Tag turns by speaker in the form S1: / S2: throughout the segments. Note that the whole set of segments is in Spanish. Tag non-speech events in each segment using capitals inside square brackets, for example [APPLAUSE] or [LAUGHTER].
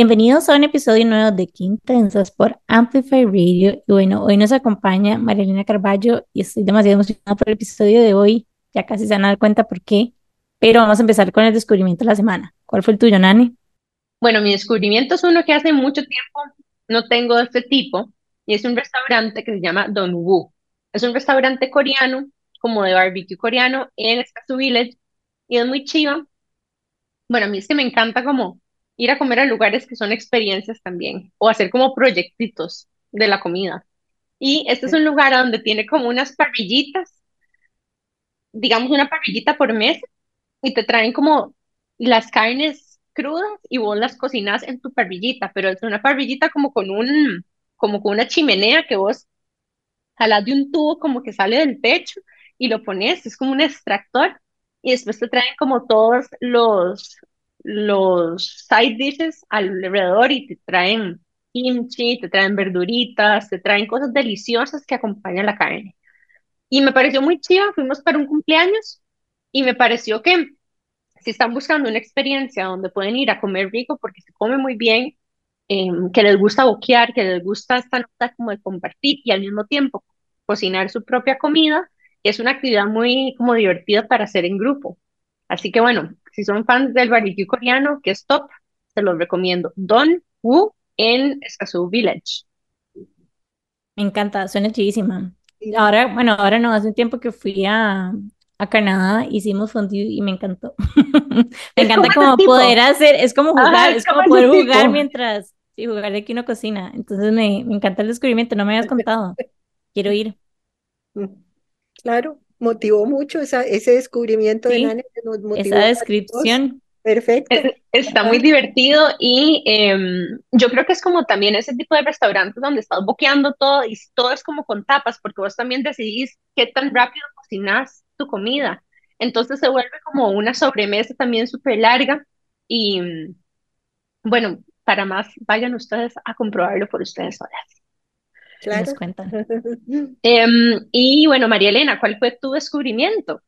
S1: Bienvenidos a un episodio nuevo de Quintensas por Amplify Radio. Y bueno, hoy nos acompaña Marilena Carballo y estoy demasiado emocionada por el episodio de hoy. Ya casi se van a dar cuenta por qué. Pero vamos a empezar con el descubrimiento de la semana. ¿Cuál fue el tuyo, Nani?
S2: Bueno, mi descubrimiento es uno que hace mucho tiempo no tengo de este tipo y es un restaurante que se llama Don Wu. Es un restaurante coreano, como de barbecue coreano en Escazú Village y es muy chiva. Bueno, a mí es que me encanta como ir a comer a lugares que son experiencias también, o hacer como proyectitos de la comida. Y este es un lugar donde tiene como unas parrillitas, digamos una parrillita por mes, y te traen como las carnes crudas y vos las cocinas en tu parrillita, pero es una parrillita como con un, como con una chimenea que vos jalas de un tubo como que sale del techo y lo pones, es como un extractor, y después te traen como todos los, los side dishes alrededor y te traen kimchi, te traen verduritas, te traen cosas deliciosas que acompañan la carne. Y me pareció muy chido, fuimos para un cumpleaños y me pareció que si están buscando una experiencia donde pueden ir a comer rico porque se come muy bien, em, que les gusta boquear, que les gusta esta nota como de compartir y al mismo tiempo cocinar su propia comida, es una actividad muy como divertida para hacer en grupo. Así que bueno, si son fans del barbecue coreano, que es top, se los recomiendo. Don Wu en Escazú Village.
S1: Me encanta, suena chidísima. Ahora, bueno, ahora no, hace un tiempo que fui a, a Canadá, hicimos fondue y me encantó. [LAUGHS] me encanta como, poder hacer, es como jugar, es como poder jugar mientras, sí, jugar de que uno cocina. Entonces me, me encanta el descubrimiento, no me habías [LAUGHS] contado. Quiero ir.
S3: Claro, motivó mucho esa, ese descubrimiento de Nani.
S1: esa descripción.
S3: Perfecto.
S2: Está muy divertido y em, yo creo que es como también ese tipo de restaurantes donde estás boqueando todo y todo es como con tapas, porque vos también decidís qué tan rápido cocinas tu comida. Entonces se vuelve como una sobremesa también súper larga y bueno, para más, vayan ustedes a comprobarlo por ustedes solas.
S1: Claro. cuentan. [LAUGHS]
S2: Em, y bueno, María Elena, ¿cuál fue tu descubrimiento?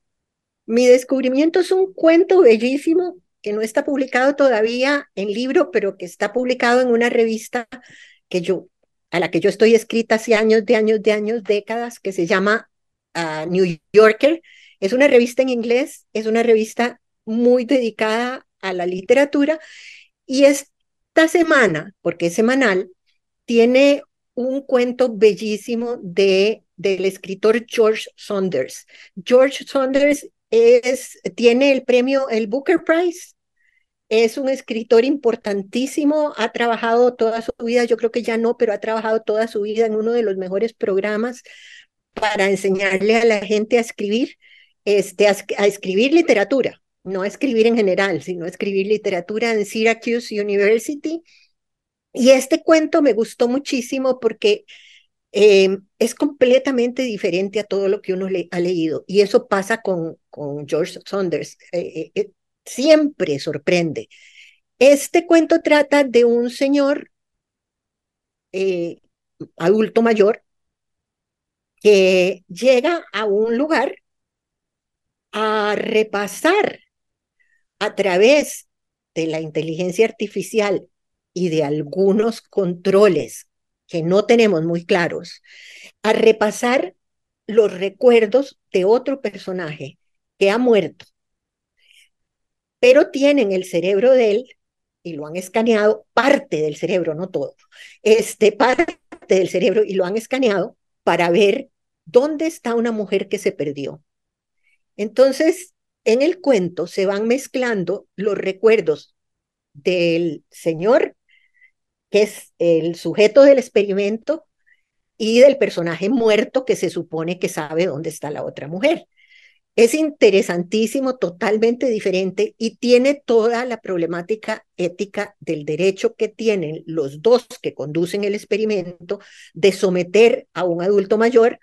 S3: Mi descubrimiento es un cuento bellísimo que no está publicado todavía en libro, pero que está publicado en una revista que yo, a la que yo estoy escrita hace años, de años, de años, décadas, que se llama ah, New Yorker. Es una revista en inglés, es una revista muy dedicada a la literatura y esta semana, porque es semanal, tiene un cuento bellísimo de, del escritor George Saunders. George Saunders es, tiene el premio, el Booker Prize. Es un escritor importantísimo, ha trabajado toda su vida, yo creo que ya no, pero ha trabajado toda su vida en uno de los mejores programas para enseñarle a la gente a escribir, este, a, a escribir literatura, no a escribir en general, sino a escribir literatura en Syracuse University y este cuento me gustó muchísimo porque eh, es completamente diferente a todo lo que uno ha leído. Y eso pasa con, con George Saunders. Eh, eh, siempre sorprende. Este cuento trata de un señor adulto mayor que llega a un lugar a repasar a través de la inteligencia artificial y de algunos controles que no tenemos muy claros, a repasar los recuerdos de otro personaje que ha muerto, pero tienen el cerebro de él y lo han escaneado, parte del cerebro, no todo, este parte del cerebro y lo han escaneado para ver dónde está una mujer que se perdió. Entonces, en el cuento se van mezclando los recuerdos del señor que es el sujeto del experimento y del personaje muerto que se supone que sabe dónde está la otra mujer. Es interesantísimo, totalmente diferente y tiene toda la problemática ética del derecho que tienen los dos que conducen el experimento de someter a un adulto mayor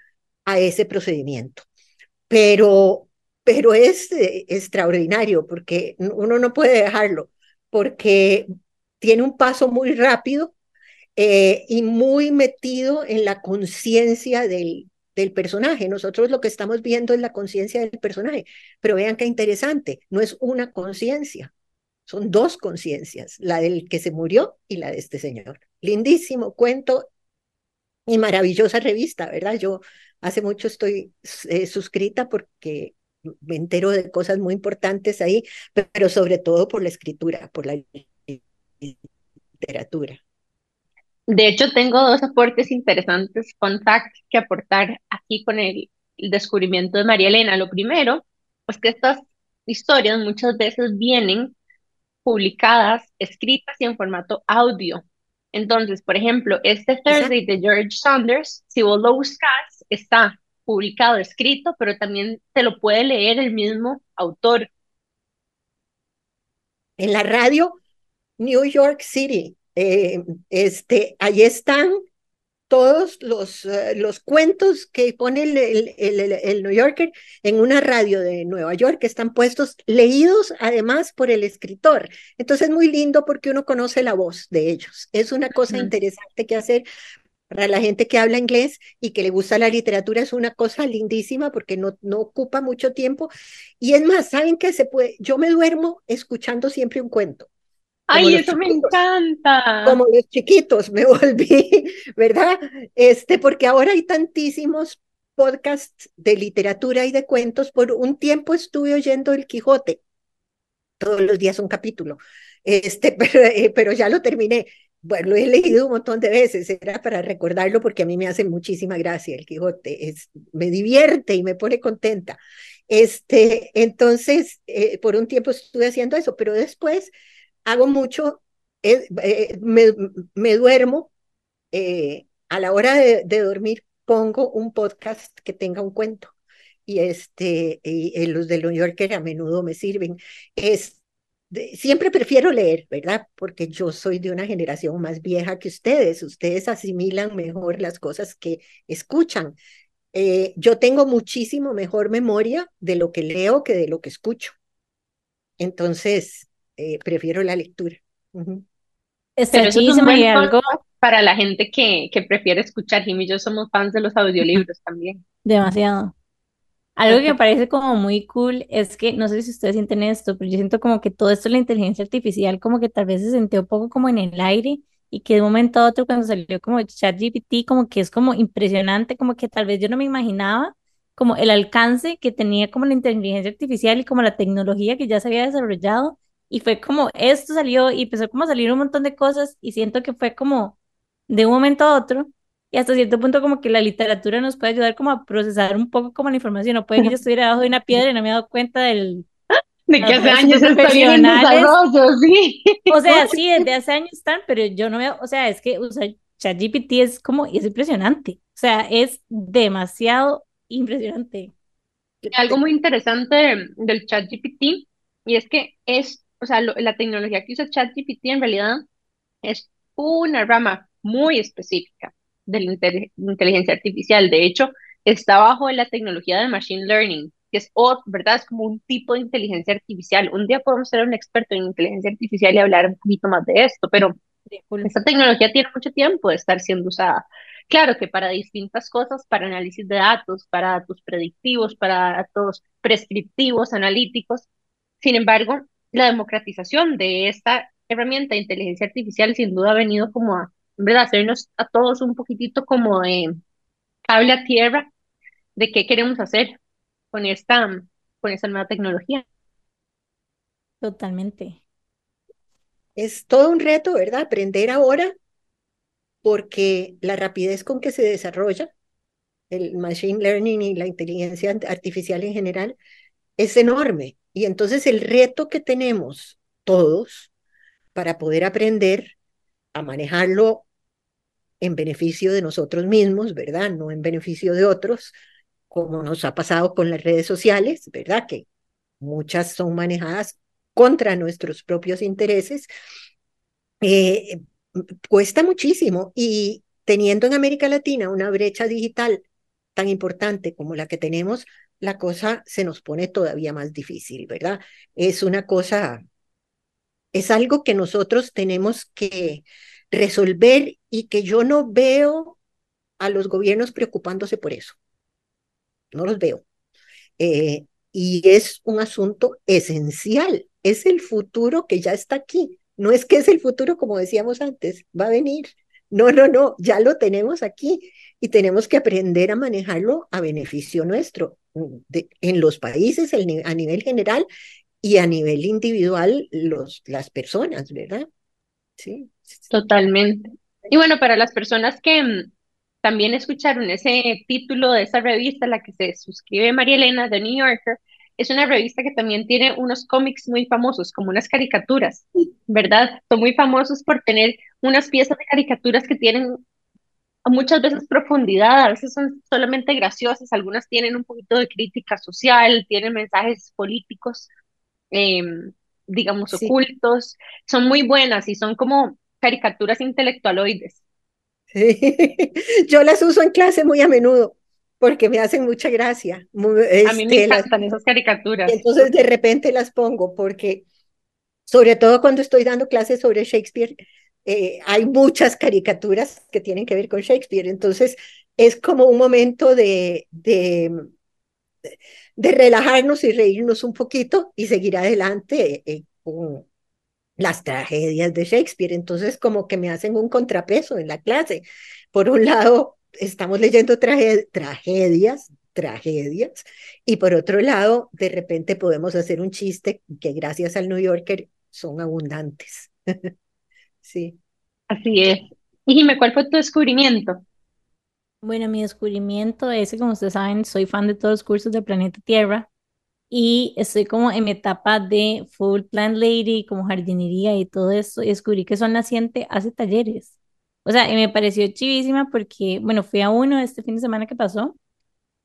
S3: a ese procedimiento. Pero, pero es eh, extraordinario porque uno no puede dejarlo, porque tiene un paso muy rápido eh, y muy metido en la conciencia del, del personaje. Nosotros lo que estamos viendo es la conciencia del personaje, pero vean qué interesante, no es una conciencia, Son dos conciencias, la del que se murió y la de este señor. Lindísimo cuento y maravillosa revista, ¿verdad? Yo hace mucho estoy eh, suscrita porque me entero de cosas muy importantes ahí, pero sobre todo por la escritura, por la literatura.
S2: De hecho, tengo dos aportes interesantes, fun fact, que aportar aquí con el, el descubrimiento de María Elena. Lo primero, pues que estas historias muchas veces vienen publicadas, escritas y en formato audio. Entonces, por ejemplo, este Thursday de George Saunders, si vos lo buscas, está publicado, escrito, pero también te lo puede leer el mismo autor.
S3: En la radio New York City, eh, este, ahí están todos los, eh, los cuentos que pone el, el, el, New Yorker en una radio de Nueva York, que están puestos, leídos además por el escritor. Entonces es muy lindo porque uno conoce la voz de ellos. Es una cosa interesante que hacer para la gente que habla inglés y que le gusta la literatura es una cosa lindísima porque no, no ocupa mucho tiempo. Y es más, ¿saben qué se puede? Yo me duermo escuchando siempre un cuento.
S2: Ay, eso me encanta.
S3: Como los chiquitos me volví, [LAUGHS] ¿verdad? Este, porque ahora hay tantísimos podcasts de literatura y de cuentos. Por un tiempo estuve oyendo El Quijote. Todos los días un capítulo. Este, [LAUGHS] pero, eh, pero ya lo terminé. Bueno, lo he leído un montón de veces, era para recordarlo porque a mí me hace muchísima gracia el Quijote, es, me divierte y me pone contenta. Este, entonces, eh, por un tiempo estuve haciendo eso, pero después hago mucho, eh, eh, me, duermo, eh, a la hora de, de, dormir pongo un podcast que tenga un cuento. Y, este, y, los de New Yorker a menudo me sirven. Es, siempre prefiero leer, ¿verdad? Porque yo soy de una generación más vieja que ustedes. Ustedes asimilan mejor las cosas que escuchan. yo tengo muchísimo mejor memoria de lo que leo que de lo que escucho. Entonces, eh, prefiero la lectura.
S2: algo para la gente que, que prefiere escuchar. Jimmy y yo somos fans de los audiolibros [LAUGHS] también.
S1: Demasiado. Algo que me parece como muy cool es que, no sé si ustedes sienten esto, pero yo siento como que todo esto de la inteligencia artificial como que tal vez se sintió un poco como en el aire y que de un momento a otro cuando salió como ChatGPT como que es como impresionante, como que tal vez yo no me imaginaba como el alcance que tenía como la inteligencia artificial y como la tecnología que ya se había desarrollado y fue como, esto salió y empezó como a salir un montón de cosas y siento que fue como de un momento a otro y hasta cierto punto como que la literatura nos puede ayudar como a procesar un poco como la información, no puede que yo [LAUGHS] estuviera debajo de una piedra y no me he dado cuenta del...
S2: De que hace años están sí.
S1: O sea, [LAUGHS] sí, desde hace años están, pero yo no veo, o sea, es que usar ChatGPT es como, es impresionante, o sea, es demasiado impresionante.
S2: Algo muy interesante del ChatGPT y es que es o sea, la tecnología que usa ChatGPT en realidad es una rama muy específica de la inteligencia artificial. De hecho, está bajo la tecnología de Machine Learning, que es, ¿verdad? Es como un tipo de inteligencia artificial. Un día podemos ser un experto en inteligencia artificial y hablar un poquito más de esto, pero esta tecnología tiene mucho tiempo de estar siendo usada. Claro que para distintas cosas, para análisis de datos, para datos predictivos, para datos prescriptivos, analíticos. Sin embargo, la democratización de esta herramienta de inteligencia artificial sin duda ha venido como a, ¿verdad? hacernos a todos un poquitito como de cable a tierra de qué queremos hacer con esta, con esta nueva tecnología.
S1: Totalmente.
S3: Es todo un reto, ¿verdad? Aprender ahora, porque la rapidez con que se desarrolla el machine learning y la inteligencia artificial en general es enorme. Y entonces el reto que tenemos todos para poder aprender a manejarlo en beneficio de nosotros mismos, ¿verdad? No en beneficio de otros, como nos ha pasado con las redes sociales, ¿verdad? Que muchas son manejadas contra nuestros propios intereses, eh, cuesta muchísimo. Y teniendo en América Latina una brecha digital tan importante como la que tenemos, la cosa se nos pone todavía más difícil, ¿verdad? Es una cosa, es algo que nosotros tenemos que resolver y que yo no veo a los gobiernos preocupándose por eso. No los veo. Eh, y es un asunto esencial es el futuro que ya está aquí. No es que es el futuro, como decíamos antes, va a venir. No, no, no, ya lo tenemos aquí y tenemos que aprender a manejarlo a beneficio nuestro, en los países a nivel general y a nivel individual los, las personas, ¿verdad?
S2: Sí. Totalmente. Y bueno, para las personas que mm, también escucharon ese título de esa revista, la que se suscribe María Elena, The New Yorker, es una revista que también tiene unos cómics muy famosos, como unas caricaturas, ¿verdad? Son muy famosos por tener unas piezas de caricaturas que tienen muchas veces profundidad, a veces son solamente graciosas, algunas tienen un poquito de crítica social, tienen mensajes políticos, em, digamos, ocultos, son muy buenas y son como caricaturas intelectualoides. [LAUGHS]
S3: Yo las uso en clase muy a menudo porque me hacen mucha gracia.
S2: a mí me este, encantan esas caricaturas.
S3: entonces de repente las pongo porque, sobre todo cuando estoy dando clases sobre Shakespeare, eh, hay muchas caricaturas que tienen que ver con Shakespeare. Entonces es como un momento de, de, de relajarnos y reírnos un poquito y seguir adelante eh, con las tragedias de Shakespeare. Entonces como que me hacen un contrapeso en la clase. Por un lado, estamos leyendo tragedias, tragedias, y por otro lado, de repente podemos hacer un chiste que gracias al New Yorker son abundantes. [LAUGHS] sí.
S2: Así es. Y dime, ¿cuál fue tu descubrimiento?
S1: Bueno, mi descubrimiento es que, como ustedes saben, soy fan de todos los cursos del planeta Tierra y estoy como en mi etapa de full plant lady, como jardinería y todo eso, y descubrí que Sol Naciente hace talleres. O sea, y me pareció chivísima porque, bueno, fui a uno este fin de semana que pasó,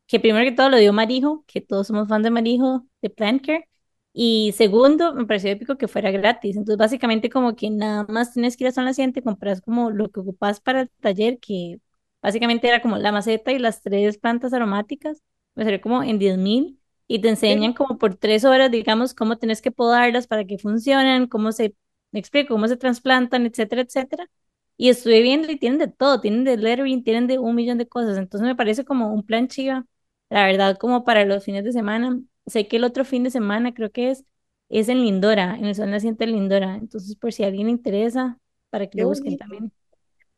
S1: que primero que todo lo dio Marijo, que todos somos fans de Marijo, de Plant Care, y segundo, me pareció épico que fuera gratis. Entonces, básicamente como que nada más tienes que ir a San Naciente, compras como lo que ocupas para el taller, que básicamente era como la maceta y las tres plantas aromáticas, me salió como en 10 mil, y te enseñan como por tres horas, digamos, cómo tienes que podarlas para que funcionen, cómo se, me explico, cómo se trasplantan, etcétera, etcétera. Y estuve viendo y tienen de todo, tienen de lettering, tienen de un millón de cosas. Entonces me parece como un plan chiva, la verdad, como para los fines de semana. Sé que el otro fin de semana creo que es, es en Lindora, en el Sol Naciente de Lindora. Entonces, por si a alguien le interesa, para que lo busquen también.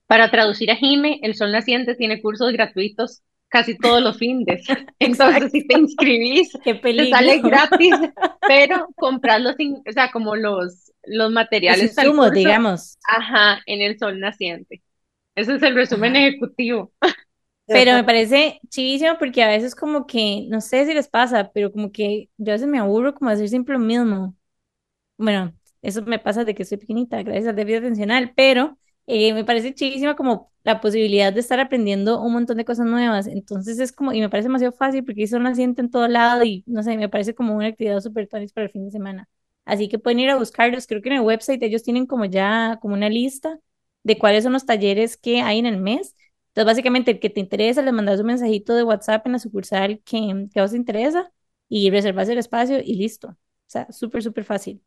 S2: Para traducir a Jime, el Sol Naciente tiene cursos gratuitos casi todos los fines. [LAUGHS] Entonces, si te inscribís, [LAUGHS] te sale gratis, [LAUGHS] pero comprarlos, o sea, como los, los materiales.
S1: Los digamos.
S2: Ajá, en el sol naciente. Ese es el resumen ejecutivo.
S1: Pero me parece chivísimo porque a veces como que, no sé si les pasa, pero como que yo a veces me aburro como de hacer siempre lo mismo. Bueno, eso me pasa de que soy pequeñita, gracias al déficit atencional, pero eh, me parece chivísima como la posibilidad de estar aprendiendo un montón de cosas nuevas. Entonces es como, y me parece demasiado fácil porque un asiento en todo lado y no sé, me parece como una actividad súper tonis para el fin de semana. Así que pueden ir a buscarlos. Creo que en el website ellos tienen como ya como una lista de cuáles son los talleres que hay en el mes. Entonces, básicamente, el que te interesa, le mandas un mensajito de WhatsApp en la sucursal que, que os interesa y reservas el espacio y listo. O sea, súper, súper fácil.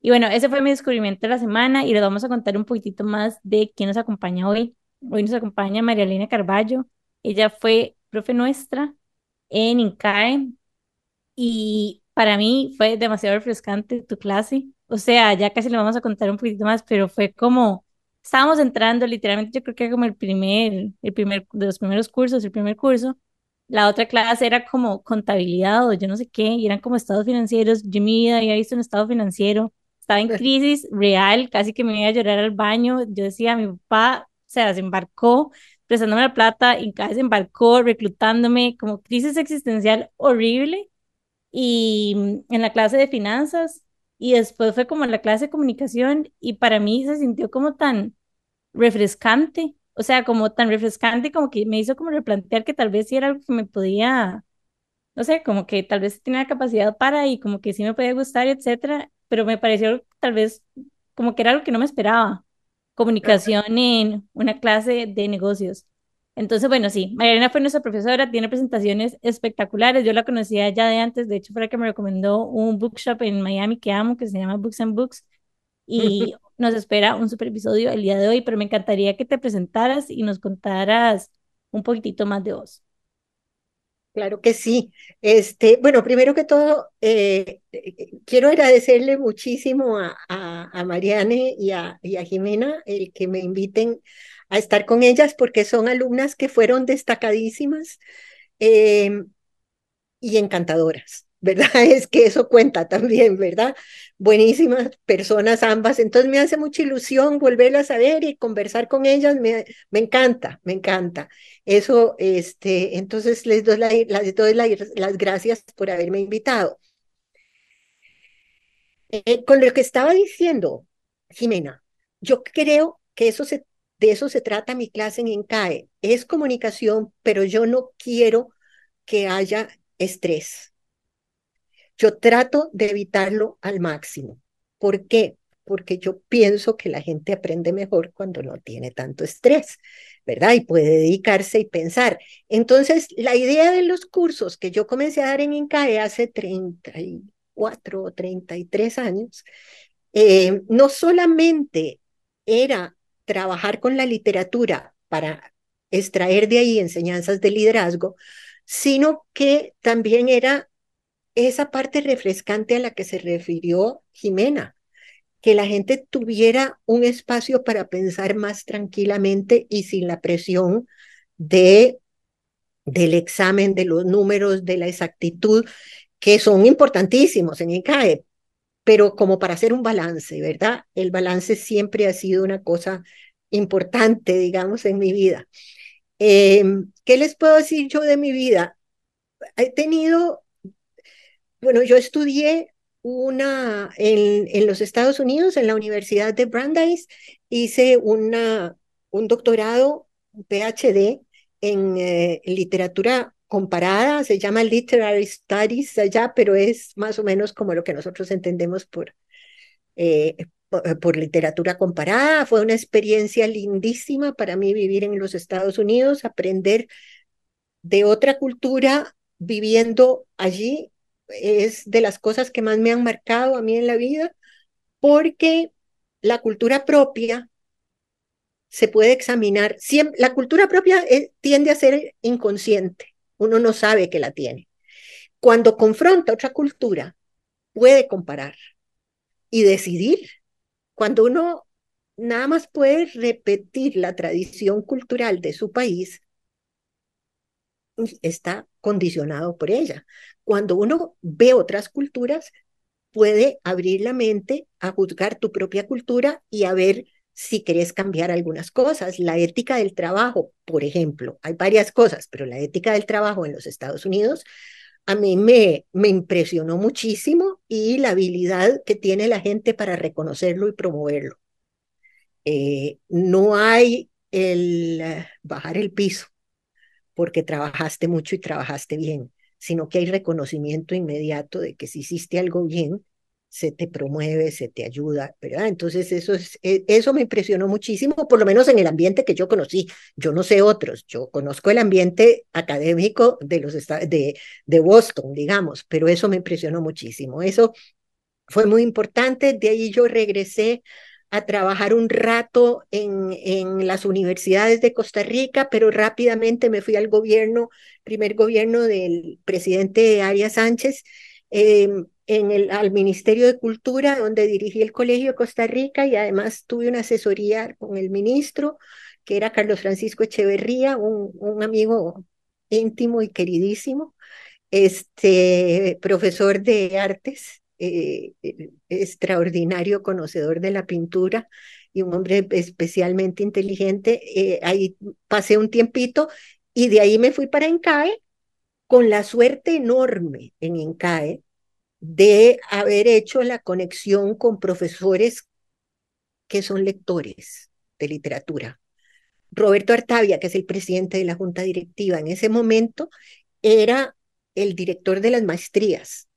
S1: Y bueno, ese fue mi descubrimiento de la semana y les vamos a contar un poquitito más de quién nos acompaña hoy. Hoy nos acompaña María Elena Carballo. Ella fue profe nuestra en INCAE y para mí fue demasiado refrescante tu clase. O sea, ya casi le vamos a contar un poquitito más, pero fue como, estábamos entrando literalmente, yo creo que era como el primer, el primer, de los primeros cursos, el primer curso. La otra clase era como contabilidad o yo no sé qué, y eran como estados financieros. Yo mi vida había visto un estado financiero estaba en crisis real, casi que me iba a llorar al baño. Yo decía, mi papá, se embarcó prestándome la plata, y cada vez se embarcó reclutándome, como crisis existencial horrible. Y mm, en la clase de finanzas, y después fue como la clase de comunicación, y para mí se sintió como tan refrescante, o sea, como tan refrescante, como que me hizo como replantear que tal vez sí era algo que me podía, no sé, como que tal vez tenía la capacidad para y como que sí me podía gustar, etcétera pero me pareció tal vez como que era algo que no me esperaba, comunicación en una clase de negocios. Entonces, bueno, sí, Mariana fue nuestra profesora, tiene presentaciones espectaculares, yo la conocía ya de antes, de hecho fue la que me recomendó un bookshop en Miami que amo, que se llama Books and Books, y [LAUGHS] nos espera un super episodio el día de hoy, pero me encantaría que te presentaras y nos contaras un poquitito más de vos.
S3: Claro que sí. Este, bueno, primero que todo, eh, quiero agradecerle muchísimo a, a, Mariane y a, y a, Jimena el que me inviten a estar con ellas porque son alumnas que fueron destacadísimas eh, y encantadoras. ¿verdad? [LAUGHS] Es que eso cuenta también, ¿verdad? Buenísimas personas ambas, entonces me hace mucha ilusión volverlas a ver y conversar con ellas, me, me encanta, me encanta. Eso, este, entonces les doy, les doy las gracias por haberme invitado. Eh, con lo que estaba diciendo, Jimena, yo creo que eso se, de eso se trata mi clase en INCAE, es comunicación, pero yo no quiero que haya estrés yo trato de evitarlo al máximo. ¿Por qué? Porque yo pienso que la gente aprende mejor cuando no tiene tanto estrés, ¿verdad? Y puede dedicarse y pensar. Entonces, la idea de los cursos que yo comencé a dar en INCAE hace 34 o 33 años, eh, no solamente era trabajar con la literatura para extraer de ahí enseñanzas de liderazgo, sino que también era esa parte refrescante a la que se refirió Jimena, que la gente tuviera un espacio para pensar más tranquilamente y sin la presión de del examen, de los números, de la exactitud, que son importantísimos en ICAE, pero como para hacer un balance, ¿verdad? El balance siempre ha sido una cosa importante, digamos, en mi vida. Em, ¿Qué les puedo decir yo de mi vida? He tenido bueno, yo estudié una en, en, los Estados Unidos, en la Universidad de Brandeis, hice una, un doctorado, un PhD, en eh, literatura comparada, se llama Literary Studies allá, pero es más o menos como lo que nosotros entendemos por, eh, por, por, literatura comparada. Fue una experiencia lindísima para mí vivir en los Estados Unidos, aprender de otra cultura viviendo allí es de las cosas que más me han marcado a mí en la vida, porque la cultura propia se puede examinar. La cultura propia eh, tiende a ser inconsciente, uno no sabe que la tiene. Cuando confronta otra cultura, puede comparar y decidir. Cuando uno nada más puede repetir la tradición cultural de su país, está condicionado por ella. Cuando uno ve otras culturas, puede abrir la mente a juzgar tu propia cultura y a ver si querés cambiar algunas cosas. La ética del trabajo, por ejemplo, hay varias cosas, pero la ética del trabajo en los Estados Unidos a mí me, me impresionó muchísimo y la habilidad que tiene la gente para reconocerlo y promoverlo. Eh, no hay el eh, bajar el piso porque trabajaste mucho y trabajaste bien, sino que hay reconocimiento inmediato de que si hiciste algo bien, se te promueve, se te ayuda, ¿verdad? Entonces eso, es, e, eso me impresionó muchísimo, por lo menos en el ambiente que yo conocí. Yo no sé otros, yo conozco el ambiente académico de, los, de, de Boston, digamos, pero eso me impresionó muchísimo. Eso fue muy importante. De ahí yo regresé a trabajar un rato en, en las universidades de Costa Rica, pero rápidamente me fui al gobierno, primer gobierno del presidente Arias Sánchez, em, en el, al Ministerio de Cultura, donde dirigí el Colegio de Costa Rica y además tuve una asesoría con el ministro, que era Carlos Francisco Echeverría, un, un amigo íntimo y queridísimo, este profesor de artes eh, eh, extraordinario conocedor de la pintura y un hombre especialmente inteligente. Eh, ahí pasé un tiempito y de ahí me fui para Encae con la suerte enorme en Encae de haber hecho la conexión con profesores que son lectores de literatura. Roberto Artavia, que es el presidente de la Junta Directiva en ese momento, era el director de las maestrías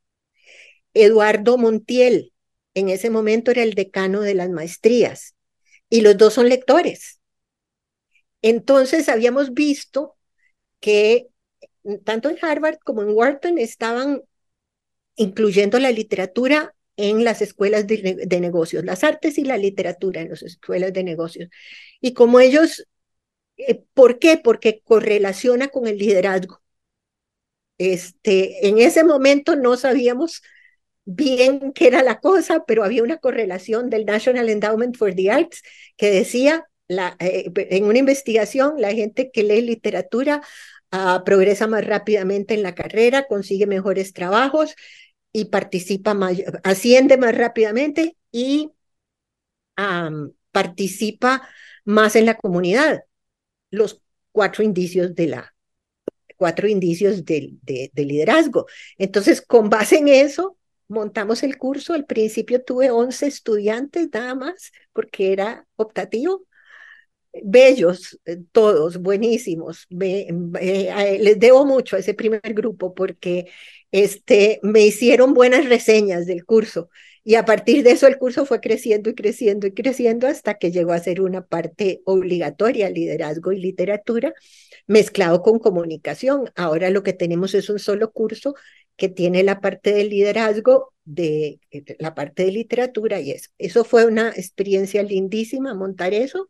S3: Eduardo Montiel, en ese momento era el decano de las maestrías, y los dos son lectores. Entonces habíamos visto que tanto en Harvard como en Wharton estaban incluyendo la literatura en las escuelas de, negocios, las artes y la literatura en las escuelas de negocios. Y como ellos, eh, ¿por qué? Porque correlaciona con el liderazgo. Este, en ese momento no sabíamos bien qué era la cosa, pero había una correlación del National Endowment for the Arts que decía, la, eh, en una investigación, la gente que lee literatura uh, progresa más rápidamente en la carrera, consigue mejores trabajos y participa más, asciende más rápidamente y participa más en la comunidad. Los cuatro indicios de la cuatro indicios de, de, de, liderazgo. Entonces, con base en eso, montamos el curso. Al principio tuve 11 estudiantes nada más, porque era optativo. Bellos, eh, todos, buenísimos. Me, me, les debo mucho a ese primer grupo porque este, me hicieron buenas reseñas del curso. Y a partir de eso el curso fue creciendo y creciendo y creciendo hasta que llegó a ser una parte obligatoria, liderazgo y literatura, mezclado con comunicación. Ahora lo que tenemos es un solo curso que tiene la parte de liderazgo, de la parte de literatura y eso. Eso fue una experiencia lindísima montar eso.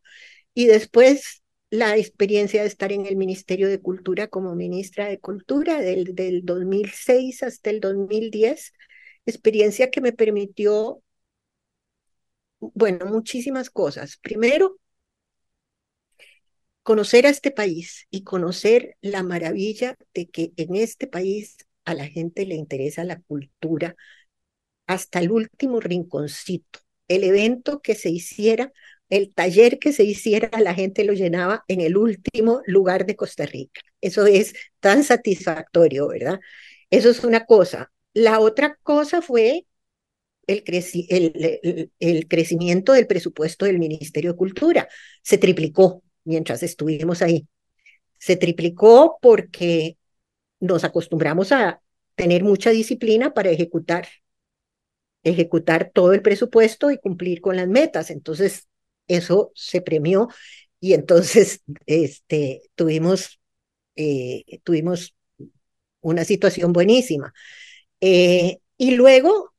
S3: Y después la experiencia de estar en el Ministerio de Cultura como ministra de Cultura del, del 2006 hasta el 2010 experiencia que me permitió, bueno, muchísimas cosas. Primero, conocer a este país y conocer la maravilla de que en este país a la gente le interesa la cultura hasta el último rinconcito. El evento que se hiciera, el taller que se hiciera, la gente lo llenaba en el último lugar de Costa Rica. Eso es tan satisfactorio, ¿verdad? Eso es una cosa. La otra cosa fue el, el, crecimiento del presupuesto del Ministerio de Cultura. Se triplicó mientras estuvimos ahí. Se triplicó porque nos acostumbramos a tener mucha disciplina para ejecutar, ejecutar todo el presupuesto y cumplir con las metas. Entonces, eso se premió y entonces [LAUGHS] este, tuvimos, eh, tuvimos una situación buenísima. Eh, y luego,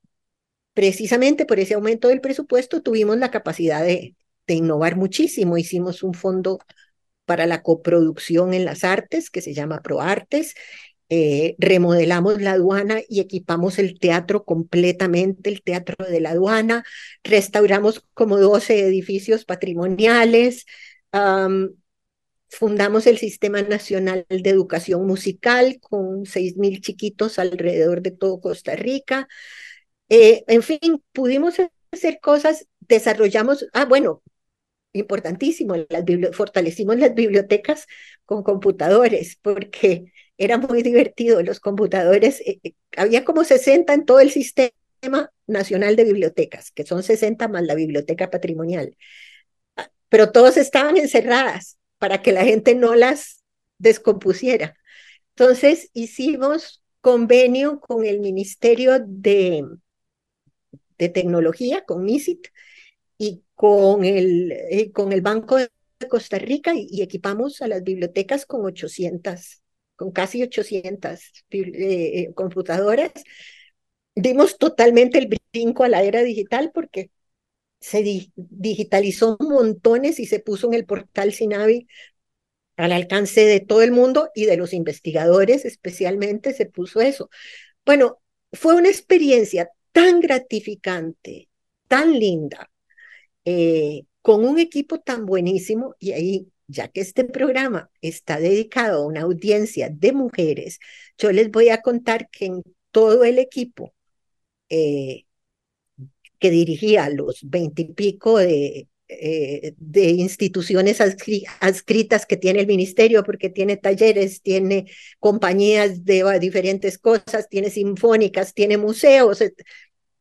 S3: precisamente por ese aumento del presupuesto, tuvimos la capacidad de, de innovar muchísimo. Hicimos un fondo para la coproducción en las artes que se llama ProArtes. Eh, remodelamos la aduana y equipamos el teatro completamente, el teatro de la aduana. Restauramos como 12 edificios patrimoniales. Fundamos el Sistema Nacional de Educación Musical con 6.000 chiquitos alrededor de todo Costa Rica. Eh, en fin, pudimos hacer cosas, desarrollamos, ah, bueno, importantísimo, fortalecimos las bibliotecas con computadores, porque era muy divertido, los computadores, eh, eh, había como 60 en todo el Sistema Nacional de Bibliotecas, que son 60 más la biblioteca patrimonial, ah, pero todos estaban encerradas para que la gente no las descompusiera. Entonces hicimos convenio con el Ministerio de, de Tecnología, con MISIT, y con el, eh, con el Banco de Costa Rica y, equipamos a las bibliotecas con 800, con casi 800 eh, eh, computadoras. Dimos totalmente el brinco a la era digital porque se di digitalizó montones y se puso en el portal Sinavi al alcance de todo el mundo y de los investigadores especialmente se puso eso. Bueno, fue una experiencia tan gratificante, tan linda, eh, con un equipo tan buenísimo y ahí, ya que este programa está dedicado a una audiencia de mujeres, yo les voy a contar que en todo el equipo eh, que dirigía los veintipico de, eh, de instituciones adscritas que tiene el ministerio, porque tiene talleres, tiene compañías de diferentes cosas, tiene sinfónicas, tiene museos,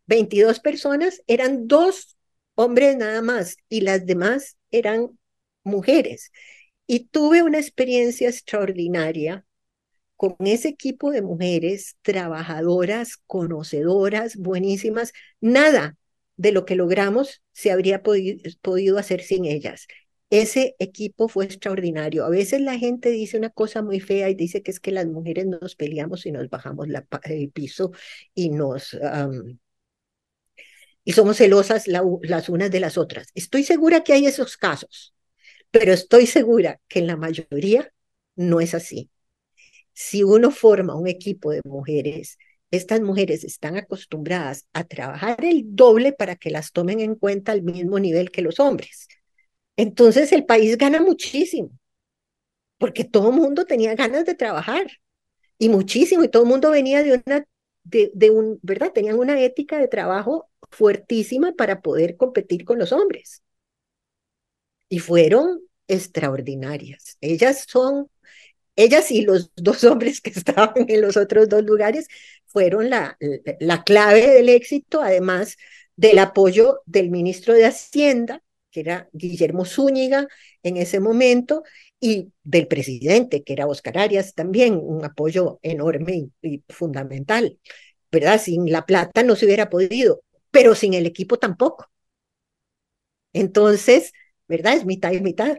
S3: 22 personas, eran dos hombres nada más y las demás eran mujeres. Y tuve una experiencia extraordinaria con ese equipo de mujeres trabajadoras, conocedoras, buenísimas. Nada de lo que logramos se habría podido, hacer sin ellas. Ese equipo fue extraordinario. A veces la gente dice una cosa muy fea y dice que es que las mujeres nos peleamos y nos bajamos el piso y nos y somos celosas las unas de las otras. Estoy segura que hay esos casos, pero estoy segura que en la mayoría no es así. si uno forma un equipo de mujeres, estas mujeres están acostumbradas a trabajar el doble para que las tomen en cuenta al mismo nivel que los hombres. Entonces el país gana muchísimo, porque todo el mundo tenía ganas de trabajar y muchísimo, y todo el mundo venía de una, de, un, ¿verdad? Tenían una ética de trabajo fuertísima para poder competir con los hombres. Y fueron extraordinarias. Ellas son, ellas y los [LAUGHS] dos hombres que estaban en los otros dos lugares fueron la, la clave del éxito, además del apoyo del ministro de Hacienda, que era Guillermo Zúñiga en ese momento, y del presidente, que era Oscar Arias, también un apoyo enorme y, fundamental. ¿Verdad? Sin la plata no se hubiera podido, pero sin el equipo tampoco. Entonces, ¿verdad? Es mitad y mitad.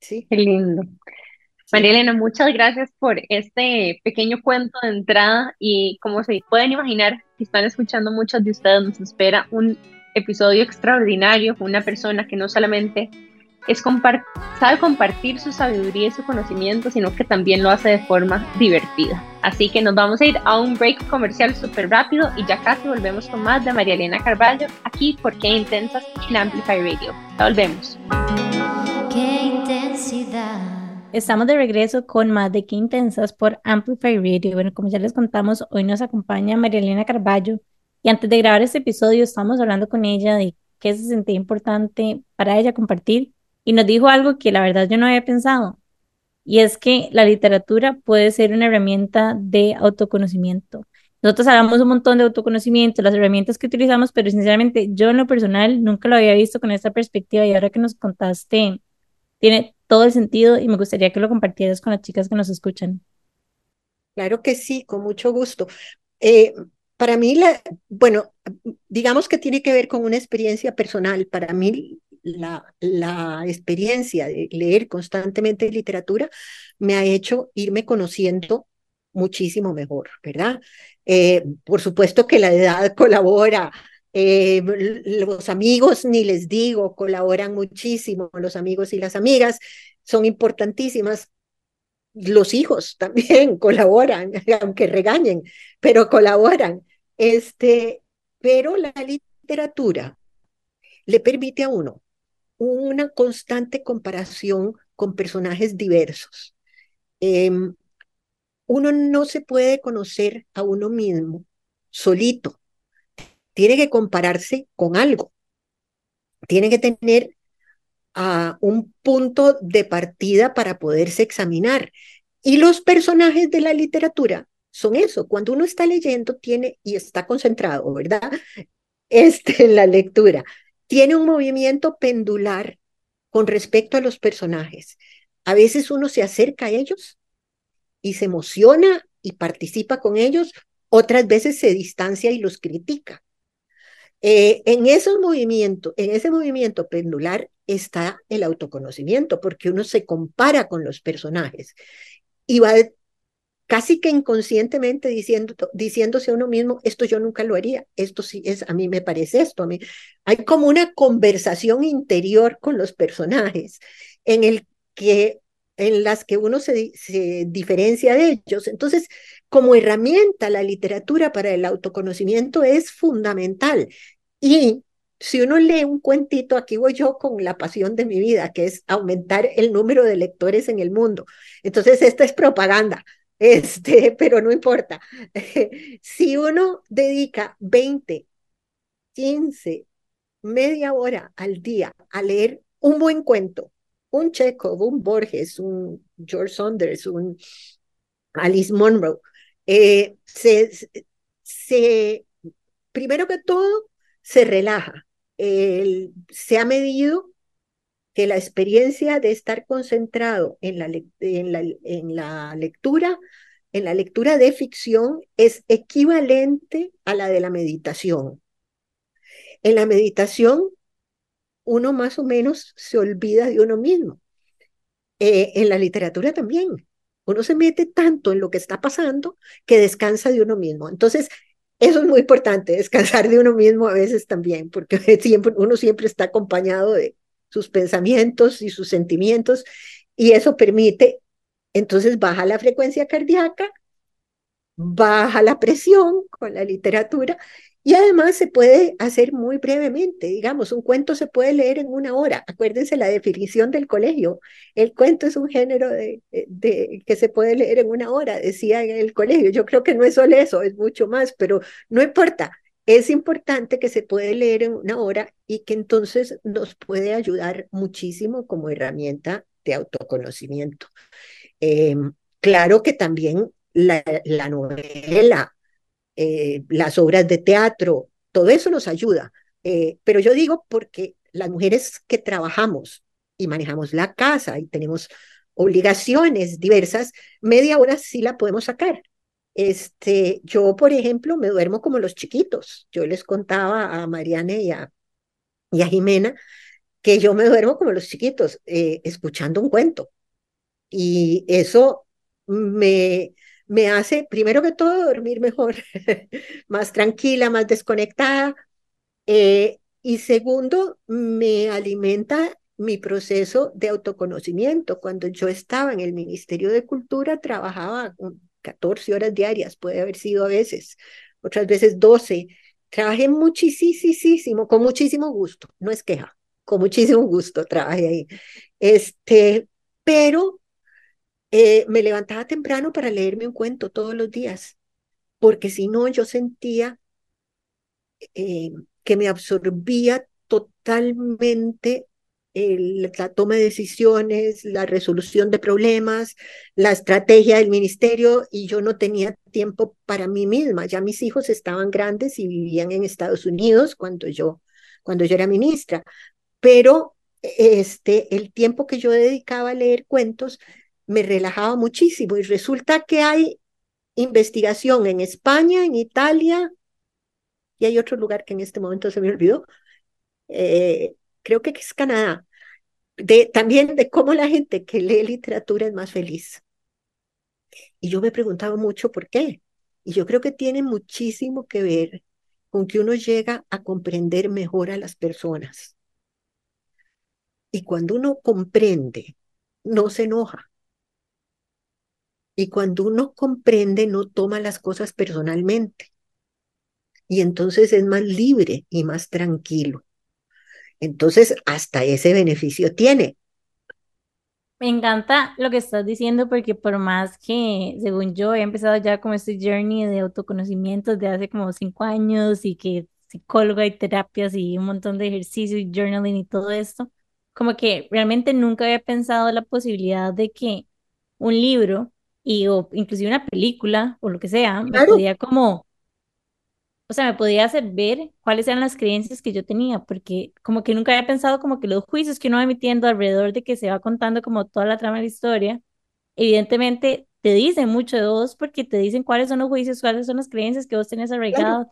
S3: Sí.
S2: Qué lindo. María Elena, muchas gracias por este pequeño cuento de entrada y como se pueden imaginar, si están escuchando muchos de ustedes, nos espera un episodio extraordinario con una persona que no solamente es sabe compartir su sabiduría y su conocimiento, sino que también lo hace de forma divertida. Así que nos vamos a ir a un break comercial súper rápido y ya casi volvemos con más de María Elena Carballo aquí por Qué Intensas en Amplify Radio. Ya volvemos.
S1: Qué intensidad. Estamos de regreso con más de Qué Intensas por Amplify Radio. Bueno, como ya les contamos, hoy nos acompaña María Elena Carballo y antes de grabar este episodio estamos hablando con ella de qué se sentía importante para ella compartir y nos dijo algo que la verdad yo no había pensado, y es que la literatura puede ser una herramienta de autoconocimiento. Nosotros hablamos un montón de autoconocimiento, las herramientas que utilizamos, pero sinceramente yo en lo personal nunca lo había visto con esta perspectiva y ahora que nos contaste, tiene todo el sentido y me gustaría que lo compartieras con las chicas que nos escuchan.
S3: Claro que sí, con mucho gusto. Eh, para mí, la, bueno, digamos que tiene que ver con una experiencia personal. Para mí, la, la experiencia de leer constantemente literatura me ha hecho irme conociendo muchísimo mejor, ¿verdad? Eh, por supuesto que la edad colabora, eh, los amigos, ni les digo, colaboran muchísimo, los amigos y las amigas son importantísimas. Los hijos también [LAUGHS] colaboran, aunque regañen, pero colaboran. Este, pero la literatura le permite a uno una constante comparación con personajes diversos. Em, uno no se puede conocer a uno mismo solito. Tiene que compararse con algo. Tiene que tener uh, un punto de partida para poderse examinar. Y los personajes de la literatura son eso. Cuando uno está leyendo, tiene y está concentrado, ¿verdad? [LAUGHS] Este, en la lectura tiene un movimiento pendular con respecto a los personajes. A veces uno se acerca a ellos y se emociona y participa con ellos, otras veces se distancia y los critica. Eh, en, esos movimientos, en ese movimiento pendular está el autoconocimiento, porque uno se compara con los personajes y va casi que inconscientemente diciéndose a uno mismo, esto yo nunca lo haría, esto sí es, a mí me parece esto, a mí. Hay como una conversación interior con los personajes en el que en las que uno se, se diferencia de ellos. Entonces, como herramienta, la literatura para el autoconocimiento es fundamental. Y si uno lee un cuentito, aquí voy yo con la pasión de mi vida, que es aumentar el número de lectores en el mundo. Entonces, esta es propaganda este, [LAUGHS] pero no importa. [LAUGHS] Si uno dedica 20, 15, media hora al día a leer un buen cuento, un Chekhov, un Borges, un George Saunders, un Alice Munro, eh, se, primero que todo, se relaja. se ha medido que la experiencia de estar concentrado en la, en la, en la lectura, en la lectura de ficción, es equivalente a la de la meditación. En la meditación, uno más o menos se olvida de uno mismo. Eh, en la literatura también. Uno se mete tanto en lo que está pasando que descansa de uno mismo. Entonces, eso es muy importante, descansar de uno mismo a veces también, porque [LAUGHS] siempre, uno siempre está acompañado de, sus pensamientos y sus sentimientos, y eso permite Entonces baja la frecuencia cardíaca, baja la presión con la literatura y además se puede hacer muy brevemente. Digamos, un cuento se puede leer en una hora. Acuérdense la definición del colegio. El cuento es un género de, de, que se puede leer en una hora, decía en el colegio. Yo creo que no es solo eso, es mucho más, pero no importa. Es importante que se puede leer en una hora y que entonces nos puede ayudar muchísimo como herramienta de autoconocimiento. Eh, claro que también la, la novela, eh, las obras de teatro, todo eso nos ayuda. Eh, pero yo digo porque las mujeres que trabajamos y manejamos la casa y tenemos obligaciones diversas, media hora sí la podemos sacar. Este, yo, por ejemplo, me duermo como los chiquitos. Yo les contaba a Mariane y a, y a Jimena que yo me duermo como los chiquitos, eh, escuchando un cuento. Y eso me, me hace, primero que todo, dormir mejor, [LAUGHS] más tranquila, más desconectada. Eh, y segundo, me alimenta mi proceso de autoconocimiento. Cuando yo estaba en el Ministerio de Cultura, trabajaba 14 horas diarias, puede haber sido a veces, otras veces 12. Trabajé muchísimo, con muchísimo gusto, no es queja, con muchísimo gusto trabajé ahí. Este, pero eh, me levantaba temprano para leerme un cuento todos los días, porque si no yo sentía eh, que me absorbía totalmente la toma de decisiones, la resolución de problemas, la estrategia del ministerio y yo no tenía tiempo para mí misma. Ya mis hijos estaban grandes y vivían en Estados Unidos cuando yo, cuando yo era ministra, pero este, el tiempo que yo dedicaba a leer cuentos me relajaba muchísimo y resulta que hay investigación en España, en Italia y hay otro lugar que en este momento se me olvidó, eh, creo que es Canadá, de, también de cómo la gente que lee literatura es más feliz. Y yo me preguntaba mucho por qué. Y yo creo que tiene muchísimo que ver con que uno llega a comprender mejor a las personas. Y cuando uno comprende, no se enoja. Y cuando uno comprende, no toma las cosas personalmente. Y entonces es más libre y más tranquilo. Entonces, hasta ese beneficio tiene.
S1: Me encanta lo que estás diciendo porque por más que, según yo, he empezado ya como este journey de autoconocimiento de hace como cinco años y que psicóloga y terapias y un montón de ejercicios y journaling y todo esto, como que realmente nunca había pensado la posibilidad de que un libro y o inclusive una película o lo que sea, me podía como o sea, me podía hacer ver cuáles eran las creencias que yo tenía, porque como que nunca había pensado como que los juicios que uno va emitiendo alrededor de que se va contando como toda la trama de la historia, evidentemente te dicen mucho de vos porque te dicen cuáles son los juicios, cuáles son las creencias que vos tenés arraigadas.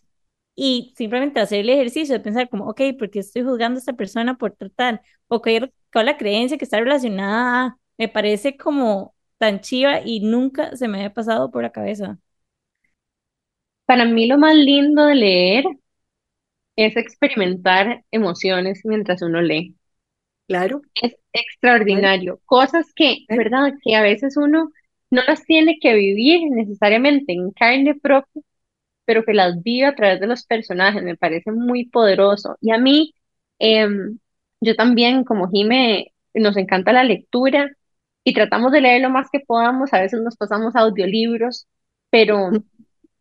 S1: Y simplemente hacer el ejercicio de pensar como, ok, ¿por qué estoy juzgando a esta persona por tratar? O qué con la creencia que está relacionada me parece como tan chiva y nunca se me había pasado por la cabeza.
S2: Para mí lo más lindo de leer es experimentar emociones mientras uno lee.
S3: Claro.
S2: Es extraordinario. Cosas que, ¿verdad? Que a veces uno no las tiene que vivir necesariamente en carne propia, pero que las vive a través de los personajes. Me parece muy poderoso. Y a mí, em, yo también, como Jime, nos encanta la lectura y tratamos de leer lo más que podamos. A veces nos pasamos audiolibros, pero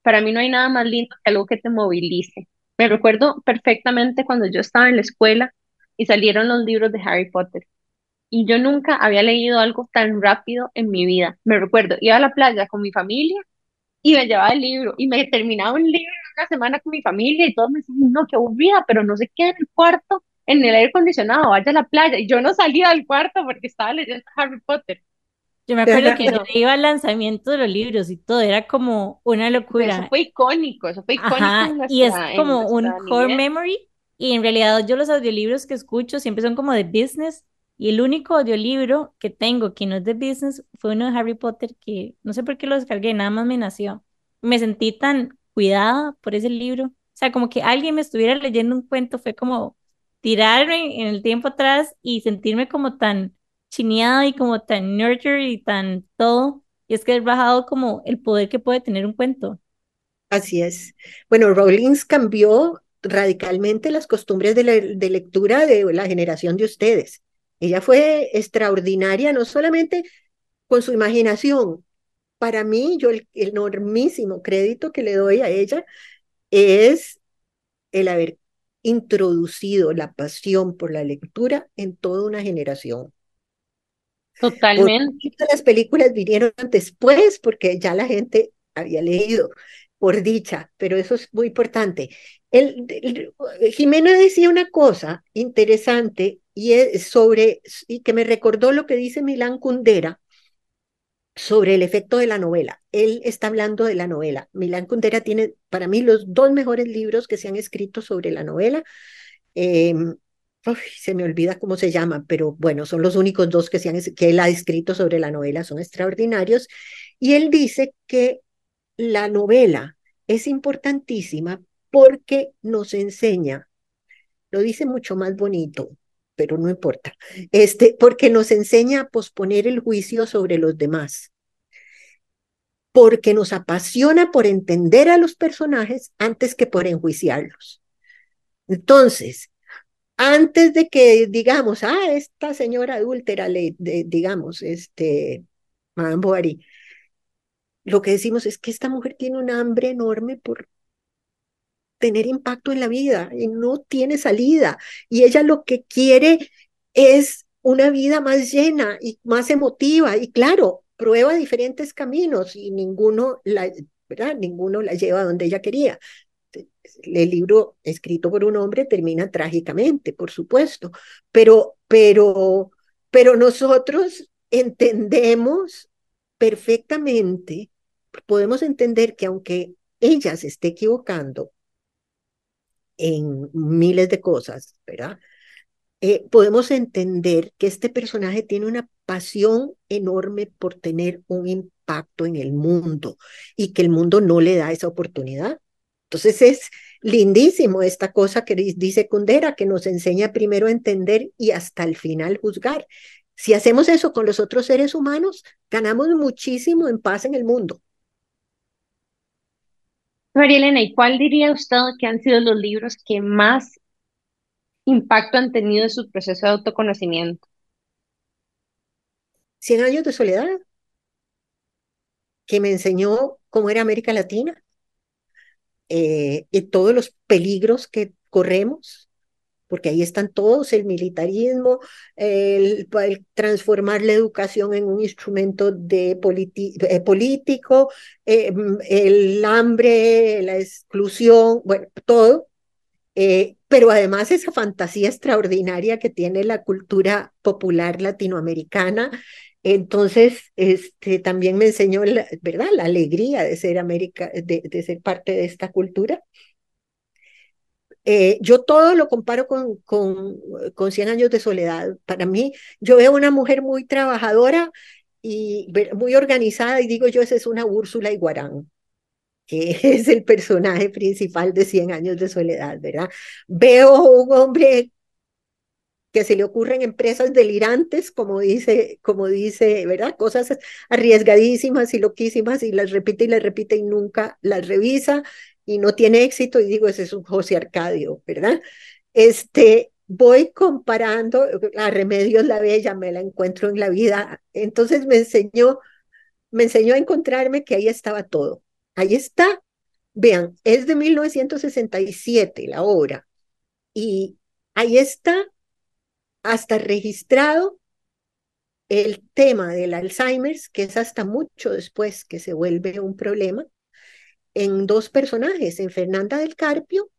S2: para mí no hay nada más lindo que algo que te movilice. Me recuerdo perfectamente cuando yo estaba en la escuela y salieron los libros de Harry Potter. Y yo nunca había leído algo tan rápido en mi vida. Me recuerdo, iba a la playa con mi familia y me llevaba el libro y me terminaba un libro en una semana con mi familia y todos me decían, no, qué aburrida, pero no se quede en el cuarto, en el aire acondicionado, vaya a la playa. Y yo no salía del cuarto porque estaba leyendo Harry Potter.
S1: Yo me acuerdo que yo [LAUGHS] iba al lanzamiento de los libros y todo, era como una locura.
S2: Eso fue icónico, eso fue icónico.
S1: y es como un core memory. Y en realidad yo los audiolibros que escucho siempre son como de business. Y el único audiolibro que tengo que no es de business fue uno de Harry Potter que no sé por qué lo descargué, nada más me nació. Me sentí tan cuidada por ese libro. O sea, como que alguien me estuviera leyendo un cuento, fue como tirarme en el tiempo atrás y sentirme como tan chineada y como tan nurture y tan todo. Y es que he bajado como el poder que puede tener un cuento.
S3: Así es. Bueno, Rawlings cambió radicalmente las costumbres de, de lectura de la generación de ustedes. Ella fue extraordinaria, no solamente con su imaginación. Para mí, yo el enormísimo crédito que le doy a ella es el haber introducido la pasión por la lectura en toda una generación.
S2: Totalmente.
S3: las películas vinieron después porque ya la gente había leído, por dicha, pero eso es muy importante. El, Jimena decía una cosa interesante y es sobre, y que me recordó lo que dice Milán Kundera sobre el efecto de la novela. Él está hablando de la novela. Milán Kundera tiene para mí los dos mejores libros que se han escrito sobre la novela. Se me olvida cómo se llama, pero bueno, son los únicos dos que, se han, que él ha escrito sobre la novela, son extraordinarios. Y él dice que la novela es importantísima porque nos enseña, lo dice mucho más bonito, pero no importa, este, porque nos enseña a posponer el juicio sobre los demás, porque nos apasiona por entender a los personajes antes que por enjuiciarlos. Entonces, antes de que digamos, ah, esta señora adúltera, le, digamos, este, Madame Bovary, lo que decimos es que esta mujer tiene un hambre enorme por tener impacto en la vida y no tiene salida. Y ella lo que quiere es una vida más llena y más emotiva. Y claro, prueba diferentes caminos y ninguno la, ¿verdad? Ninguno la lleva donde ella quería. El libro escrito por un hombre termina trágicamente, por supuesto, pero, pero, pero nosotros entendemos perfectamente, podemos entender que aunque ella se esté equivocando, en miles de cosas, ¿verdad? Eh, podemos entender que este personaje tiene una pasión enorme por tener un impacto en el mundo y que el mundo no le da esa oportunidad. Entonces es lindísimo esta cosa que dice Kundera, que nos enseña primero a entender y hasta el final juzgar. Si hacemos eso con los otros seres humanos, ganamos muchísimo en paz en el mundo.
S2: María Elena, ¿y cuál diría usted que han sido los libros que más impacto han tenido en su proceso de autoconocimiento?
S3: Cien años de soledad, que me enseñó cómo era América Latina eh, y todos los peligros que corremos porque ahí están todos, el militarismo, el, transformar la educación en un instrumento de eh, político, eh, el hambre, la exclusión, bueno, todo. Eh, pero además esa fantasía extraordinaria que tiene la cultura popular latinoamericana. Entonces, este, también me enseñó, ¿verdad? La alegría de ser América, de ser parte de esta cultura. Eh, yo todo lo comparo con, con, con 100 años de soledad. Para mí, yo veo una mujer muy trabajadora y muy organizada y digo yo, esa es una Úrsula Iguarán que [LAUGHS] es el personaje principal de 100 años de soledad, ¿verdad? Veo un hombre que se le ocurren empresas delirantes, como dice, como dice, ¿verdad? Cosas arriesgadísimas y loquísimas y las repite y las repite y nunca las revisa y no tiene éxito y digo, ese es un José Arcadio, ¿verdad? Este, voy comparando, a Remedios la Bella me la encuentro en la vida, entonces me enseñó, me enseñó a encontrarme que ahí estaba todo. Ahí está, vean, es de 1967 la obra y ahí está hasta registrado el tema del Alzheimer, que es hasta mucho después que se vuelve un problema, en dos personajes, en Fernanda del Carpio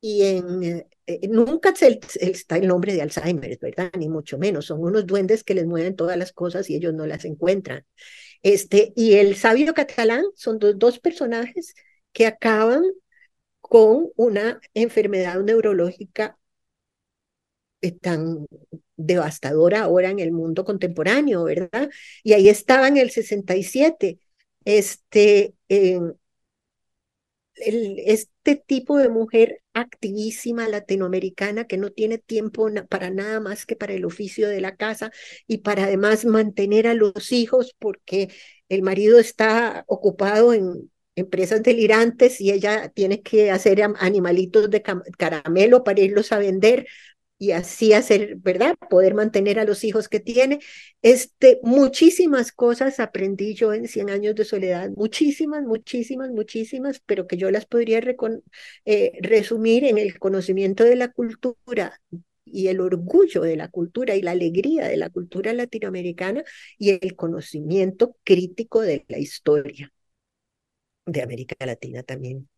S3: y en... Eh, eh, nunca está el nombre de Alzheimer, ¿verdad? Ni mucho menos. Son unos duendes que les mueven todas las cosas y ellos no las encuentran. Este, y el sabio catalán son dos, dos personajes que acaban con una enfermedad neurológica tan devastadora ahora en el mundo contemporáneo, ¿verdad? Y ahí estaba en el 67. Este, este tipo de mujer activísima latinoamericana que no tiene tiempo para nada más que para el oficio de la casa y para además mantener a los hijos porque el marido está ocupado en empresas delirantes y ella tiene que hacer animalitos de caramelo para irlos a vender y así hacer, ¿verdad? Poder mantener a los hijos que tiene. Este, muchísimas cosas aprendí yo en 100 años de soledad, muchísimas, muchísimas, muchísimas, pero que yo las podría eh, resumir en el conocimiento de la cultura y el orgullo de la cultura y la alegría de la cultura latinoamericana y el conocimiento crítico de la historia de América Latina también.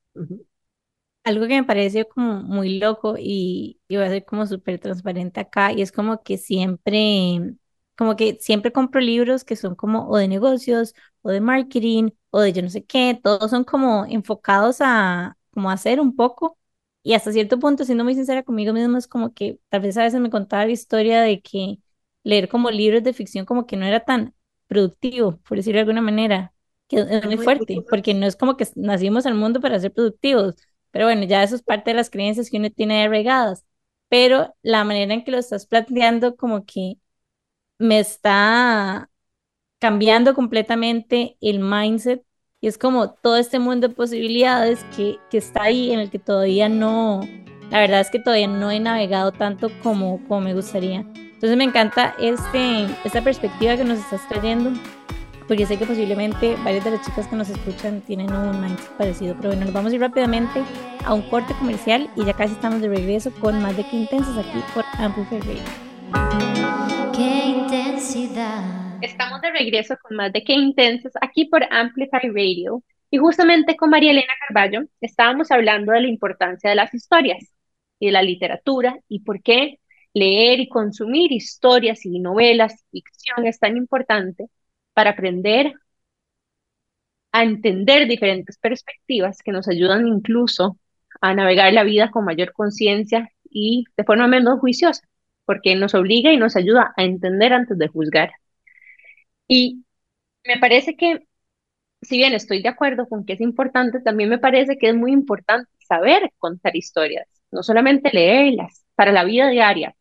S1: Algo que me parece como muy loco y, y voy a ser como súper transparente acá y es como que siempre, como que siempre compro libros que son como o de negocios o de marketing o de yo no sé qué, todos son como enfocados a como hacer un poco y hasta cierto punto, siendo muy sincera conmigo mismo, es como que tal vez a veces me contaba la historia de que leer como libros de ficción como que no era tan productivo, por decirlo de alguna manera, que es muy fuerte, porque no es como que nacimos al mundo para ser productivos, pero bueno, ya eso es parte de las creencias que uno tiene regadas, pero la manera en que lo estás planteando como que me está cambiando completamente el mindset y es como todo este mundo de posibilidades que, que está ahí en el que todavía no, la verdad es que todavía no he navegado tanto como, como me gustaría. Entonces me encanta este, esta perspectiva que nos estás trayendo, porque sé que posiblemente varias de las chicas que nos escuchan tienen un mindset parecido. Pero bueno, nos vamos a ir rápidamente a un corte comercial y ya casi estamos de regreso con más de que intensas aquí por Amplify Radio.
S2: Qué intensidad. Estamos de regreso con más de qué intensas aquí por Amplify Radio. Y justamente con María Elena Carballo estábamos hablando de la importancia de las historias y de la literatura y por qué leer y consumir historias y novelas, ficción es tan importante para aprender a entender diferentes perspectivas que nos ayudan incluso a navegar la vida con mayor conciencia y de forma menos juiciosa, porque nos obliga y nos ayuda a entender antes de juzgar. Y me parece que, si bien estoy de acuerdo con que es importante, también me parece que es muy importante saber contar historias, no solamente leerlas, para la vida diaria.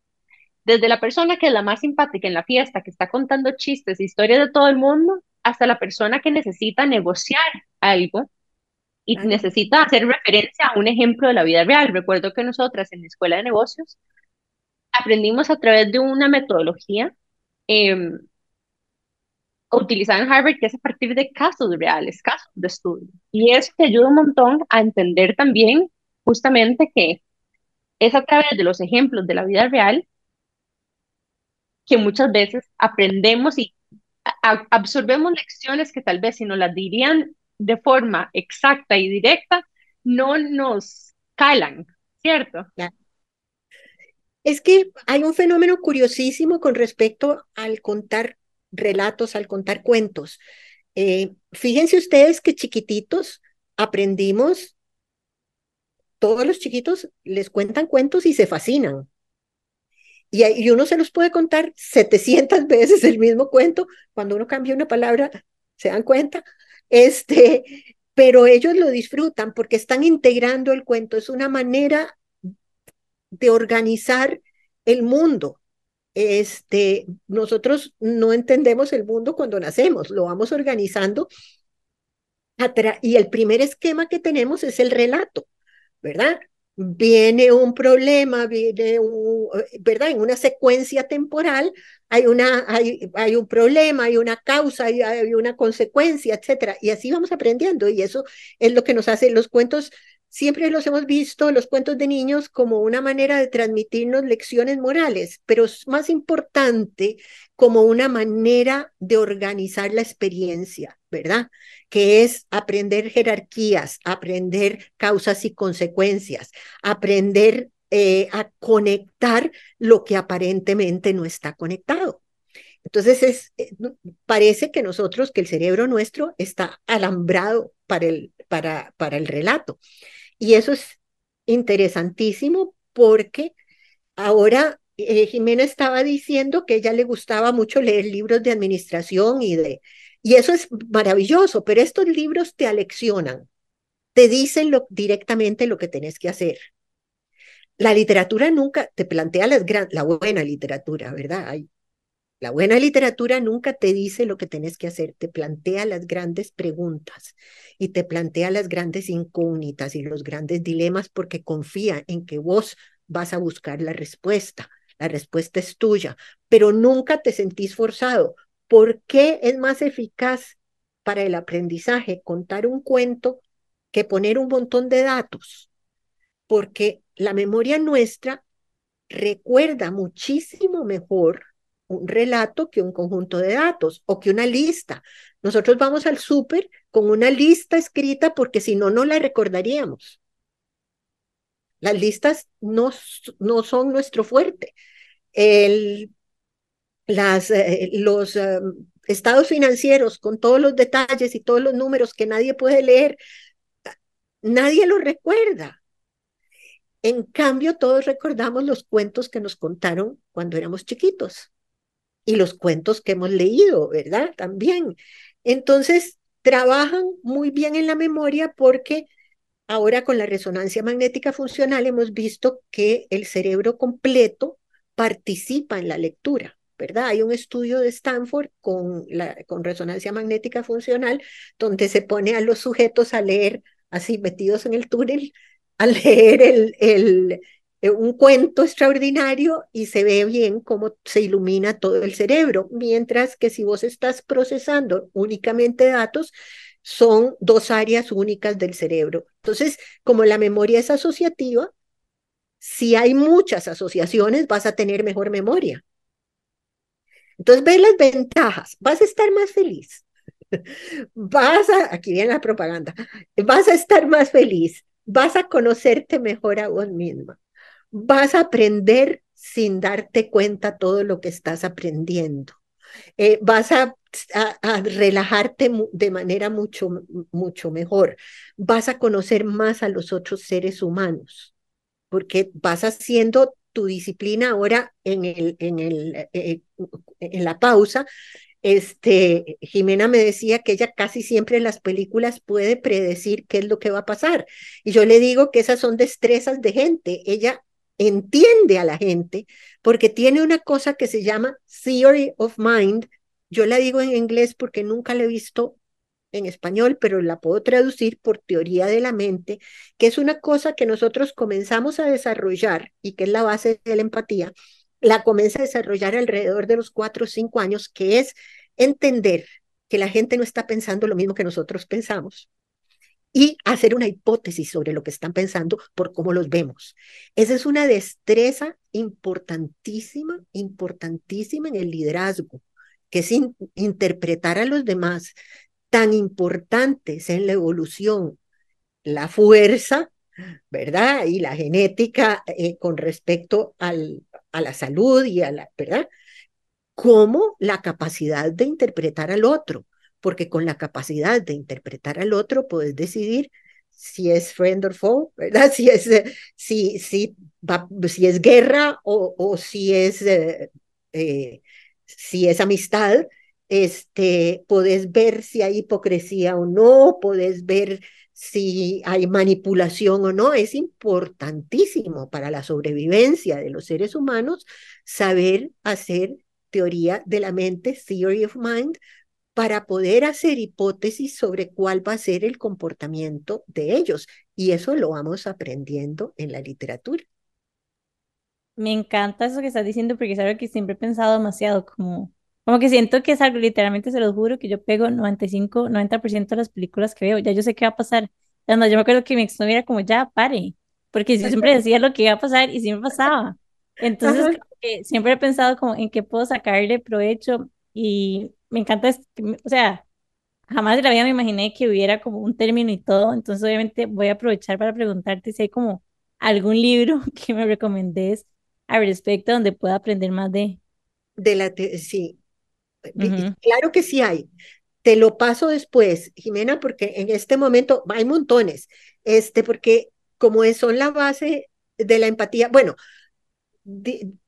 S2: Desde la persona que es la más simpática en la fiesta, que está contando chistes, historias de todo el mundo, hasta la persona que necesita negociar algo y necesita hacer referencia a un ejemplo de la vida real. Recuerdo que nosotras en la escuela de negocios aprendimos a través de una metodología eh, utilizada en Harvard, que es a partir de casos reales, casos de estudio. Y eso te ayuda un montón a entender también justamente que es a través de los ejemplos de la vida real que muchas veces aprendemos y absorbemos lecciones que tal vez si nos las dirían de forma exacta y directa, no nos calan, ¿cierto?
S3: Es que hay un fenómeno curiosísimo con respecto al contar relatos, al contar cuentos. Eh, fíjense ustedes que chiquititos aprendimos, todos los chiquitos les cuentan cuentos y se fascinan. Y, uno se los puede contar 700 [LAUGHS] veces el mismo cuento, cuando uno cambia una palabra, se dan cuenta, este, pero ellos lo disfrutan porque están integrando el cuento, es una manera de organizar el mundo este, nosotros no entendemos el mundo cuando nacemos, lo vamos organizando. Y el primer esquema que tenemos es el relato, ¿verdad? Viene un problema, viene un, ¿verdad? En una secuencia temporal hay, una, hay, hay un problema, hay una causa, hay, hay una consecuencia, etcétera. Y así vamos aprendiendo y eso es lo que nos hace los cuentos Siempre los hemos visto, los cuentos de niños, como una manera de transmitirnos lecciones morales, pero es más importante como una manera de organizar la experiencia, ¿verdad? Que es aprender jerarquías, aprender causas y consecuencias, aprender eh, a conectar lo que aparentemente no está conectado. Entonces, es, eh, parece que nosotros, que el cerebro nuestro está alambrado para el, para, para el relato. Y eso es interesantísimo porque ahora eh, Jimena estaba diciendo que ella le gustaba mucho leer libros de administración y de... Y eso es maravilloso, pero estos libros te aleccionan, te dicen directamente lo que tenés que hacer, la literatura nunca te plantea las gran, la buena literatura, ¿verdad? Hay, la buena literatura nunca te dice lo que tenés que hacer, te plantea las grandes preguntas y te plantea las grandes incógnitas y los grandes dilemas porque confía en que vos vas a buscar la respuesta. La respuesta es tuya, pero nunca te sentís forzado. ¿Por qué es más eficaz para el aprendizaje contar un cuento que poner un montón de datos? Porque la memoria nuestra recuerda muchísimo mejor un relato que un conjunto de datos o que una lista. Nosotros vamos al súper con una lista escrita porque si no, no la recordaríamos. Las listas no, no son nuestro fuerte. El, las, eh, los eh, estados financieros con todos los detalles y todos los números que nadie puede leer, nadie los recuerda. En cambio, todos recordamos los cuentos que nos contaron cuando éramos chiquitos y los cuentos que hemos leído, ¿verdad? También. Entonces, trabajan muy bien en la memoria porque ahora con la resonancia magnética funcional hemos visto que el cerebro completo participa en la lectura. ¿verdad? Hay un estudio de Stanford con, la, con resonancia magnética funcional donde se pone a los sujetos a leer así metidos en el túnel, a [LAUGHS] leer el, el, un cuento extraordinario y se ve bien cómo se ilumina todo el cerebro, mientras que si vos estás procesando únicamente datos, son dos áreas únicas del cerebro. Entonces, como la memoria es asociativa, si hay muchas asociaciones, vas a tener mejor memoria. Entonces, ve las ventajas, vas a estar más feliz. [LAUGHS] Vas a, aquí viene la propaganda, vas a estar más feliz, vas a conocerte mejor a vos misma vas a aprender sin darte cuenta todo lo que estás aprendiendo. Eh, vas a, relajarte de manera mucho, mucho mejor. Vas a conocer más a los otros seres humanos, porque vas haciendo tu disciplina ahora en, el, en, el, eh, en la pausa. Este, Jimena me decía que ella casi siempre en las películas puede predecir qué es lo que va a pasar. Y yo le digo que esas son destrezas de gente. Ella entiende a la gente porque tiene una cosa que se llama Theory of Mind. Yo la digo en inglés porque nunca la he visto en español, pero la puedo traducir por teoría de la mente, que es una cosa que nosotros comenzamos a desarrollar y que es la base de la empatía. La comienza a desarrollar alrededor de los cuatro o cinco años, que es entender que la gente no está pensando lo mismo que nosotros pensamos, y hacer una hipótesis sobre lo que están pensando por cómo los vemos. Esa es una destreza importantísima, importantísima en el liderazgo, que es interpretar a los demás tan importantes en la evolución, la fuerza, ¿verdad? Y la genética eh, con respecto al, a la salud y a la, ¿verdad? Como la capacidad de interpretar al otro porque con la capacidad de interpretar al otro puedes decidir si es friend or foe, ¿verdad? [LAUGHS] Si es, eh, si, si, va, si es guerra o, o si, es, eh, eh, si es amistad, este, puedes ver si hay hipocresía o no, puedes ver si hay manipulación o no. Es importantísimo para la sobrevivencia de los seres humanos saber hacer teoría de la mente, theory of mind, para poder hacer hipótesis sobre cuál va a ser el comportamiento de ellos. Y eso lo vamos aprendiendo en la literatura.
S1: Me encanta eso que estás diciendo porque es algo que siempre he pensado demasiado, como, como que siento que es algo, literalmente se lo juro, que yo pego 95, 90% de las películas que veo, ya yo sé qué va a pasar. Cuando yo me acuerdo que mi ex era como, ya, pare, porque yo siempre [LAUGHS] decía lo que iba a pasar y siempre pasaba. Entonces, siempre he pensado como en qué puedo sacarle provecho y me encanta, o sea, jamás en la vida me imaginé que hubiera como un término y todo, entonces obviamente voy a aprovechar para preguntarte si hay como algún libro [LAUGHS] que me recomendés al respecto donde pueda aprender más de...
S3: De la, sí, claro que sí hay. Te lo paso después, Jimena, porque en este momento hay montones, este, porque como son la base de la empatía, bueno,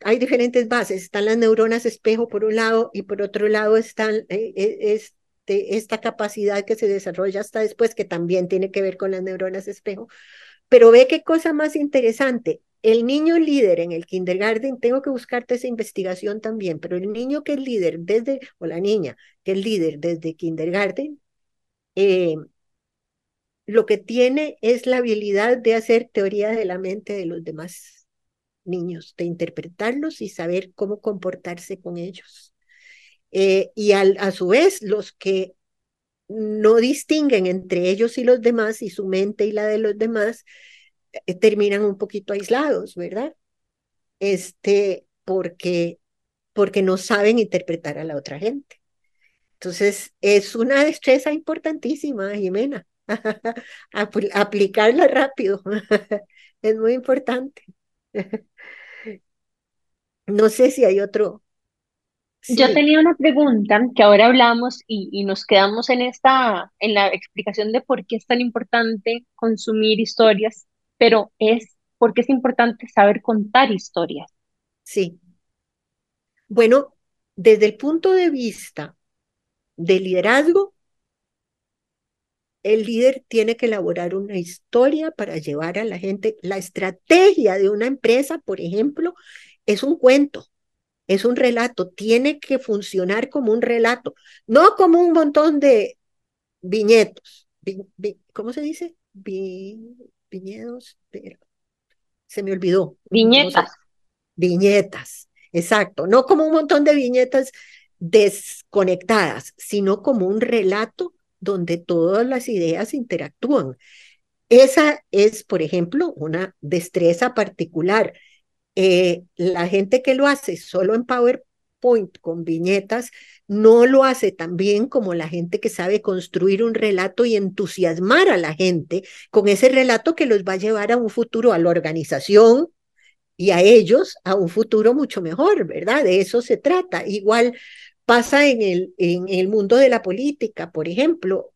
S3: hay diferentes bases, están las neuronas espejo por un lado y por otro lado están eh, eh, este, esta capacidad que se desarrolla hasta después, que también tiene que ver con las neuronas espejo. Pero ve qué cosa más interesante. el niño líder en el kindergarten, tengo que buscarte esa investigación también, pero el niño que es líder desde, o la niña que es líder desde kindergarten, eh, lo que tiene es la habilidad de hacer teoría de la mente de los demás niños, de interpretarlos y saber cómo comportarse con ellos. Eh, y a su vez, los que no distinguen entre ellos y los demás y su mente y la de los demás, eh, terminan un poquito aislados, ¿verdad? Este, porque, porque no saben interpretar a la otra gente. Entonces, es una destreza importantísima, Jimena. [LAUGHS] aplicarla rápido. [LAUGHS] es muy importante. [LAUGHS] no sé si hay otro.
S2: Yo tenía una pregunta que ahora hablamos y, y, nos quedamos en esta, en la explicación de por qué es tan importante consumir historias, pero es por qué es importante saber contar historias.
S3: Sí. Bueno, desde el punto de vista del liderazgo, el líder tiene que elaborar una historia para llevar a la gente. La estrategia de una empresa, por ejemplo, es un cuento, es un relato, tiene que funcionar como un relato, no como un montón de viñetos. ¿Cómo se dice? viñedos, pero se me olvidó.
S2: Viñetas.
S3: Viñetas, exacto, no como un montón de viñetas desconectadas, sino como un relato donde todas las ideas interactúan. Esa es, por ejemplo, una destreza particular. Eh, la gente que lo hace solo en PowerPoint con viñetas no lo hace tan bien como la gente que sabe construir un relato y entusiasmar a la gente con ese relato que los va a llevar a un futuro, a la organización y a ellos a un futuro mucho mejor, ¿verdad? De eso se trata. Igual pasa en el, en el mundo de la política, por ejemplo,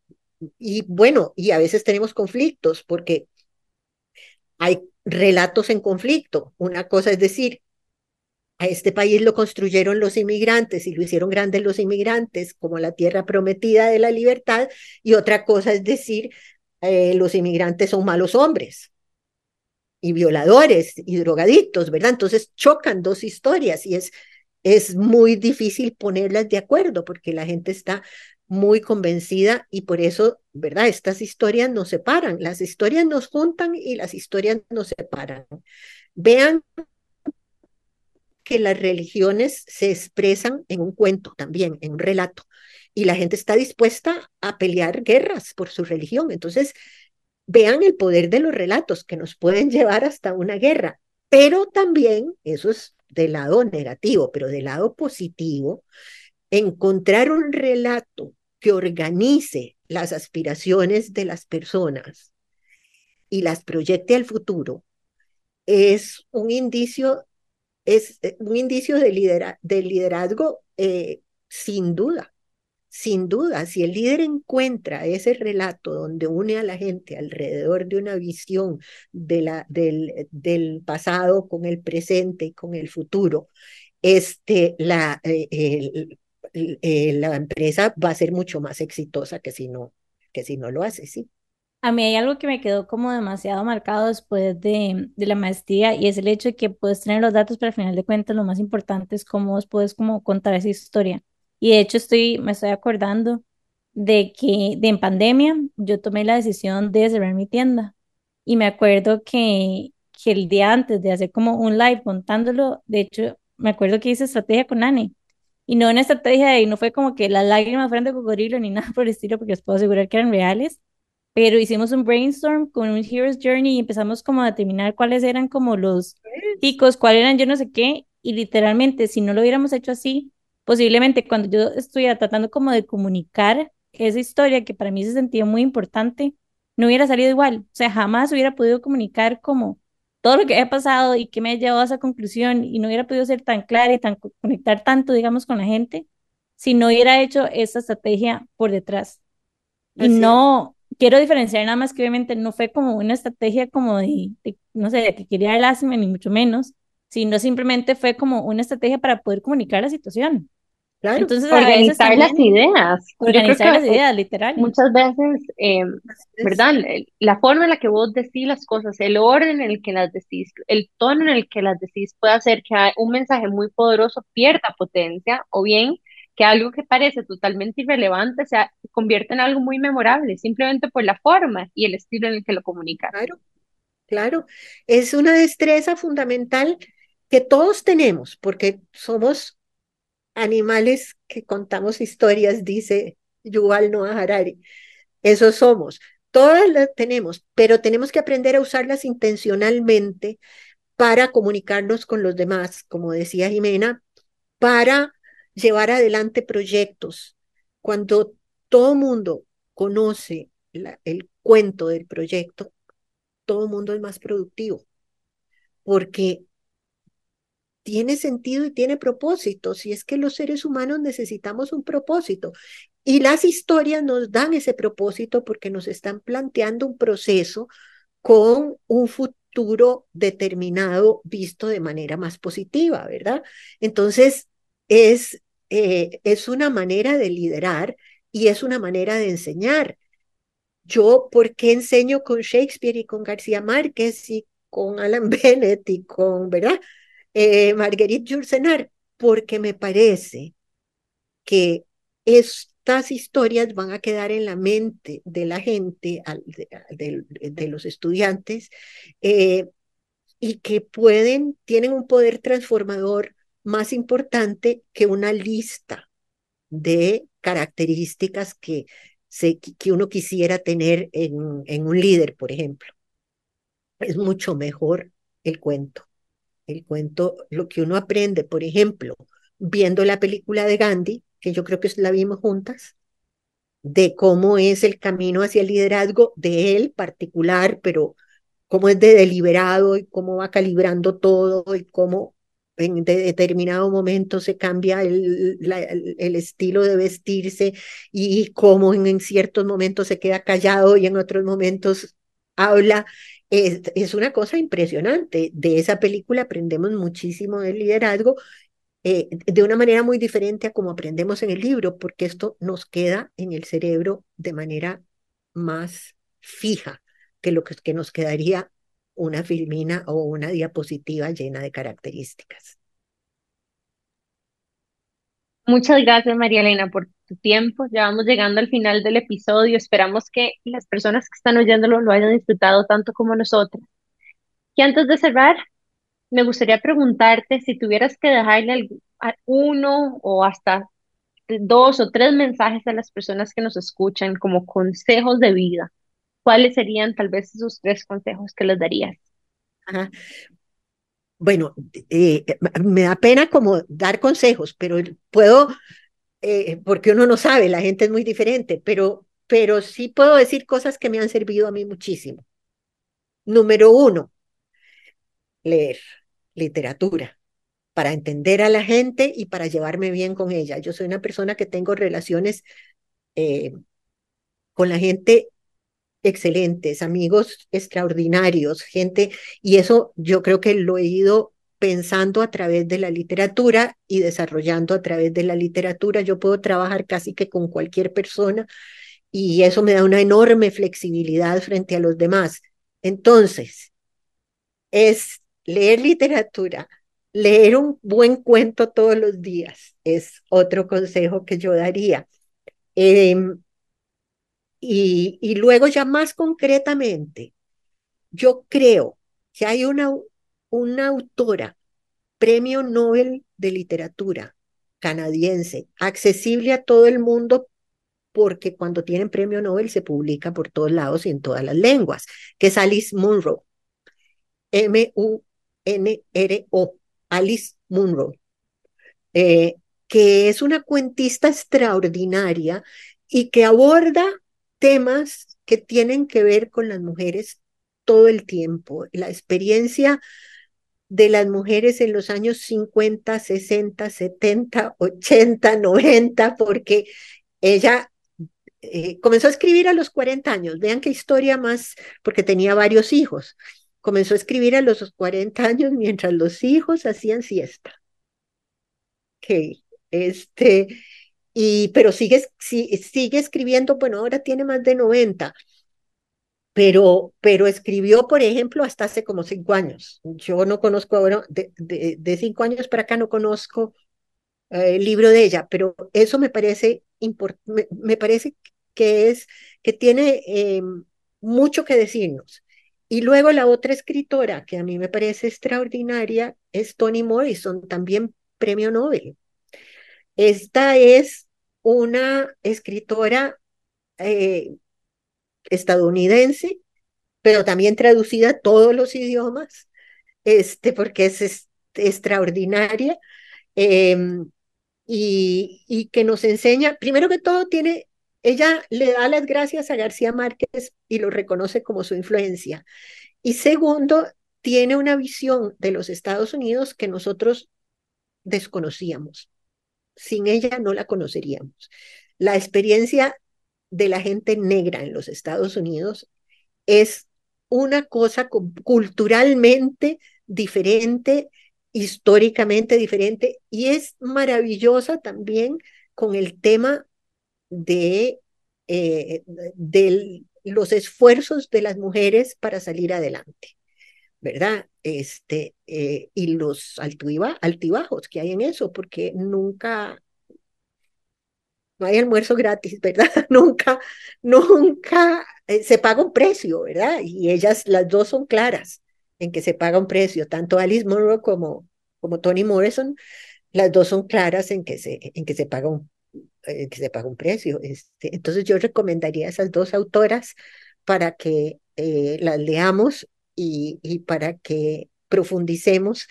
S3: y bueno, y a veces tenemos conflictos porque hay relatos en conflicto. Una cosa es decir, a este país lo construyeron los inmigrantes y lo hicieron grande los inmigrantes como la tierra prometida de la libertad, y otra cosa es decir, eh, los inmigrantes son malos hombres y violadores y drogadictos, ¿verdad? Entonces chocan dos historias y es es muy difícil ponerlas de acuerdo porque la gente está muy convencida y por eso, ¿verdad? Estas historias nos separan, las historias nos juntan y las historias nos separan. Vean que las religiones se expresan en un cuento también, en un relato, y la gente está dispuesta a pelear guerras por su religión. Entonces, vean el poder de los relatos que nos pueden [LAUGHS] llevar hasta una guerra, pero también, eso es del lado negativo, pero del lado positivo, encontrar un relato que organice las aspiraciones de las personas y las proyecte al futuro es un indicio, es eh, un indicio de, liderazgo eh, sin duda. Sin duda, si el líder encuentra ese relato donde une a la gente alrededor de una visión del, del pasado con el presente y con el futuro, este, la, eh, eh, la empresa va a ser mucho más exitosa que si no, que si no lo hace, sí.
S1: A mí hay algo que me quedó como demasiado marcado después de, de, la maestría y es el hecho de que puedes tener los datos, pero al final de cuentas lo más importante es cómo vos puedes como contar esa historia. Y de hecho estoy, me estoy acordando de que de en pandemia yo tomé la decisión de cerrar mi tienda. Y me acuerdo que, que el día antes de hacer como un live contándolo, de hecho, me acuerdo que hice estrategia con Annie. Y no una estrategia de, no fue como que las lágrimas fueran de cocodrilo ni [LAUGHS] nada por el estilo, porque les puedo asegurar que eran reales. Pero hicimos un brainstorm con un Hero's Journey y empezamos como a determinar cuáles eran como los picos, cuáles eran yo no sé qué. Y literalmente, si no lo hubiéramos hecho así, posiblemente cuando yo estuviera tratando como de comunicar esa historia que para mí se sentía muy importante, no hubiera salido igual. O sea, jamás hubiera podido comunicar como todo lo que había pasado y que me ha llevado a esa conclusión y no hubiera podido ser tan clara y tan conectar tanto, digamos, con la gente si no hubiera hecho esa estrategia por detrás. Y no, quiero diferenciar nada más que obviamente no fue como una estrategia como de, no sé, de que quería lástima ni mucho menos, sino simplemente fue como una estrategia para poder comunicar la situación. Entonces,
S2: organizar las ideas.
S1: Organizar las ideas, literal.
S2: Muchas veces, em, ¿verdad? La forma en la que vos decís las cosas, el orden en el que las decís, el tono en el que las decís puede hacer que un mensaje muy poderoso pierda potencia o bien que algo que parece totalmente irrelevante se convierta en algo muy memorable, simplemente por la forma y el estilo en el que lo comunicas.
S3: Claro, claro. Es una destreza fundamental que todos tenemos, porque somos animales que contamos historias, dice Yuval Noah Harari. Eso somos. Todas las tenemos, pero tenemos que aprender a usarlas intencionalmente para comunicarnos con los demás, como decía Jimena, para llevar adelante proyectos. Cuando todo mundo conoce el cuento del proyecto, todo mundo es más productivo, porque tiene sentido y tiene propósito. Si es que los seres humanos necesitamos un propósito. Y las historias nos dan ese propósito porque nos están planteando un proceso con un futuro determinado visto de manera más positiva, ¿verdad? Entonces, es, eh, es una manera de liderar y es una manera de enseñar. Yo, ¿por qué enseño con Shakespeare y con García Márquez y con Alan [LAUGHS] Bennett y con, ¿verdad? Eh, Marguerite Yourcenar, porque me parece que estas historias van a quedar en la mente de la gente, de, los estudiantes, eh, y que pueden, tienen un poder transformador más importante que una lista de características que, se, que uno quisiera tener en, en un líder, por ejemplo. Es mucho mejor el cuento el cuento, lo que uno aprende, por ejemplo, viendo la película de Gandhi, que yo creo que la vimos juntas, de cómo es el camino hacia el liderazgo de él particular, pero cómo es de deliberado y cómo va calibrando todo y cómo en determinado momento se cambia el, el, estilo de vestirse y cómo en, en, ciertos momentos se queda callado y en otros momentos habla es, una cosa impresionante. De esa película aprendemos muchísimo del liderazgo eh, de una manera muy diferente a como aprendemos en el libro, porque esto nos queda en el cerebro de manera más fija que lo que, que nos quedaría una filmina o una diapositiva llena de características.
S2: Muchas gracias, María Elena, por tu tiempo. Ya vamos llegando al final del episodio. Esperamos que las personas que están oyéndolo lo hayan disfrutado tanto como nosotros. Y antes de cerrar, me gustaría preguntarte si tuvieras que dejarle uno o hasta dos o tres mensajes a las personas que nos escuchan como consejos de vida. ¿Cuáles serían tal vez esos tres consejos que les darías?
S3: Bueno, eh, me da pena como dar consejos, pero puedo, eh, porque uno no sabe, la gente es muy diferente, pero, pero sí puedo decir cosas que me han servido a mí muchísimo. Número uno, leer literatura para entender a la gente y para llevarme bien con ella. Yo soy una persona que tengo relaciones eh, con la gente excelentes, amigos extraordinarios, gente, y eso yo creo que lo he ido pensando a través de la literatura y desarrollando a través de la literatura. Yo puedo trabajar casi que con cualquier persona y eso me da una enorme flexibilidad frente a los demás. Entonces, es leer literatura, leer un buen cuento todos los días, es otro consejo que yo daría. Eh, y, luego ya más concretamente, yo creo que hay una, una autora, premio Nobel de literatura canadiense, accesible a todo el mundo porque cuando tienen premio Nobel se publica por todos lados y en todas las lenguas, que es Alice Munro. M-U-N-R-O, Alice Munro, eh, que es una cuentista extraordinaria y que aborda temas que tienen que ver con las mujeres todo el tiempo. La experiencia de las mujeres en los años 50, 60, 70, 80, 90, porque ella eh, comenzó a escribir a los 40 años. Vean qué historia más, porque tenía varios hijos. Comenzó a escribir a los 40 años mientras los hijos hacían siesta. Okay. Este, y, pero sigue, sigue escribiendo, bueno, ahora tiene más de 90, pero, pero escribió, por ejemplo, hasta hace como cinco años. Yo no conozco ahora, de, de, cinco años para acá no conozco eh, el libro de ella, pero eso me parece, me, parece que, es, que tiene em, mucho que decirnos. Y luego la otra escritora que a mí me parece extraordinaria es Toni Morrison, también premio Nobel. Esta es una escritora eh, estadounidense, pero también traducida a todos los idiomas, este, porque es, extraordinaria em, y, y que nos enseña, primero que todo, tiene ella le da las gracias a García Márquez y lo reconoce como su influencia. Y segundo, tiene una visión de los Estados Unidos que nosotros desconocíamos. Sin ella no la conoceríamos. La experiencia de la gente negra en los Estados Unidos es una cosa culturalmente diferente, históricamente diferente, y es maravillosa también con el tema de, eh, los esfuerzos de las mujeres para salir adelante, ¿verdad? Este, eh, y los altibajos que hay en eso, porque nunca, no hay almuerzo gratis, [LAUGHS] ¿verdad? nunca, nunca eh, se paga un precio, ¿verdad? Y ellas, las dos son claras en que se paga un precio, tanto Alice Monroe como, como Toni Morrison, las dos son claras en que se, en que se paga un, eh, que se paga un precio. Este, entonces yo recomendaría a esas dos autoras para que las leamos y, para que profundicemos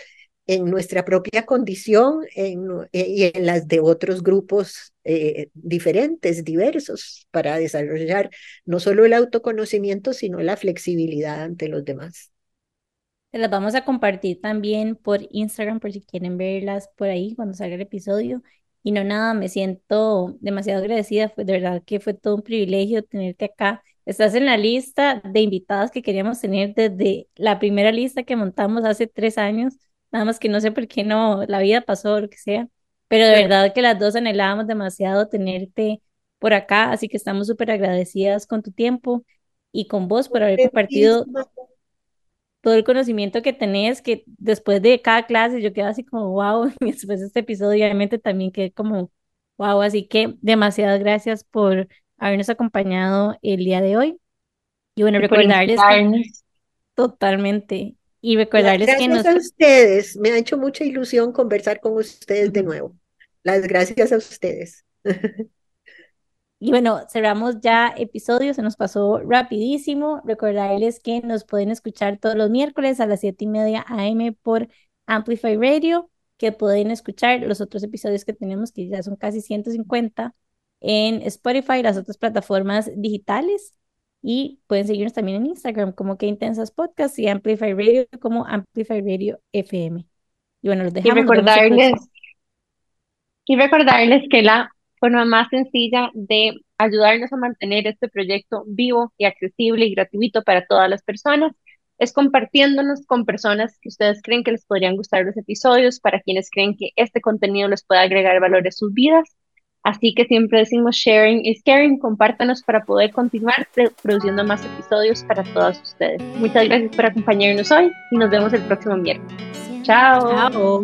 S3: en nuestra propia condición eh, y en las de otros grupos diferentes, diversos, para desarrollar no solo el autoconocimiento, sino la flexibilidad ante los demás.
S1: Se las vamos a compartir también por Instagram por si quieren verlas por ahí cuando salga el episodio. Y no nada, me siento demasiado agradecida, de verdad que fue todo un privilegio tenerte acá. Estás en la lista de invitadas que queríamos tener desde la primera lista que montamos hace tres años, nada más que no sé por qué no, la vida pasó o lo que sea, pero de verdad que las dos anhelábamos demasiado tenerte por acá, así que estamos súper agradecidas con tu tiempo y con vos por haber compartido todo el conocimiento que tenés, que después de cada clase yo quedo así como, wow, [LAUGHS] y después de este episodio obviamente también quedé como, wow, así que demasiadas gracias por habernos acompañado el día de hoy. Y bueno, recordarles que, totalmente, y recordarles
S3: que
S1: nos...
S3: Gracias a ustedes, me ha hecho mucha ilusión conversar con ustedes de nuevo. Las gracias a ustedes. [LAUGHS]
S1: Y bueno, cerramos ya episodio, se nos pasó rapidísimo. Recordarles que nos pueden escuchar todos los miércoles a las 7 y media AM por Amplify Radio, que pueden escuchar los otros episodios que tenemos, que ya son casi 150, en Spotify, las otras plataformas digitales. Y pueden seguirnos también en Instagram como Que Intensas Podcast y Amplify Radio como Amplify Radio FM. Y bueno, los dejamos.
S2: Y recordarles, y recordarles que la forma más sencilla de ayudarnos a mantener este proyecto vivo y accesible y gratuito para todas las personas es compartiéndonos con personas que ustedes creen que les podrían gustar los episodios, para quienes creen que este contenido les puede agregar valor a sus vidas. Así que siempre decimos sharing is caring, compártanos para poder continuar produciendo más episodios para todos ustedes. Muchas gracias por acompañarnos hoy y nos vemos el próximo miércoles. Chao.
S1: Chao.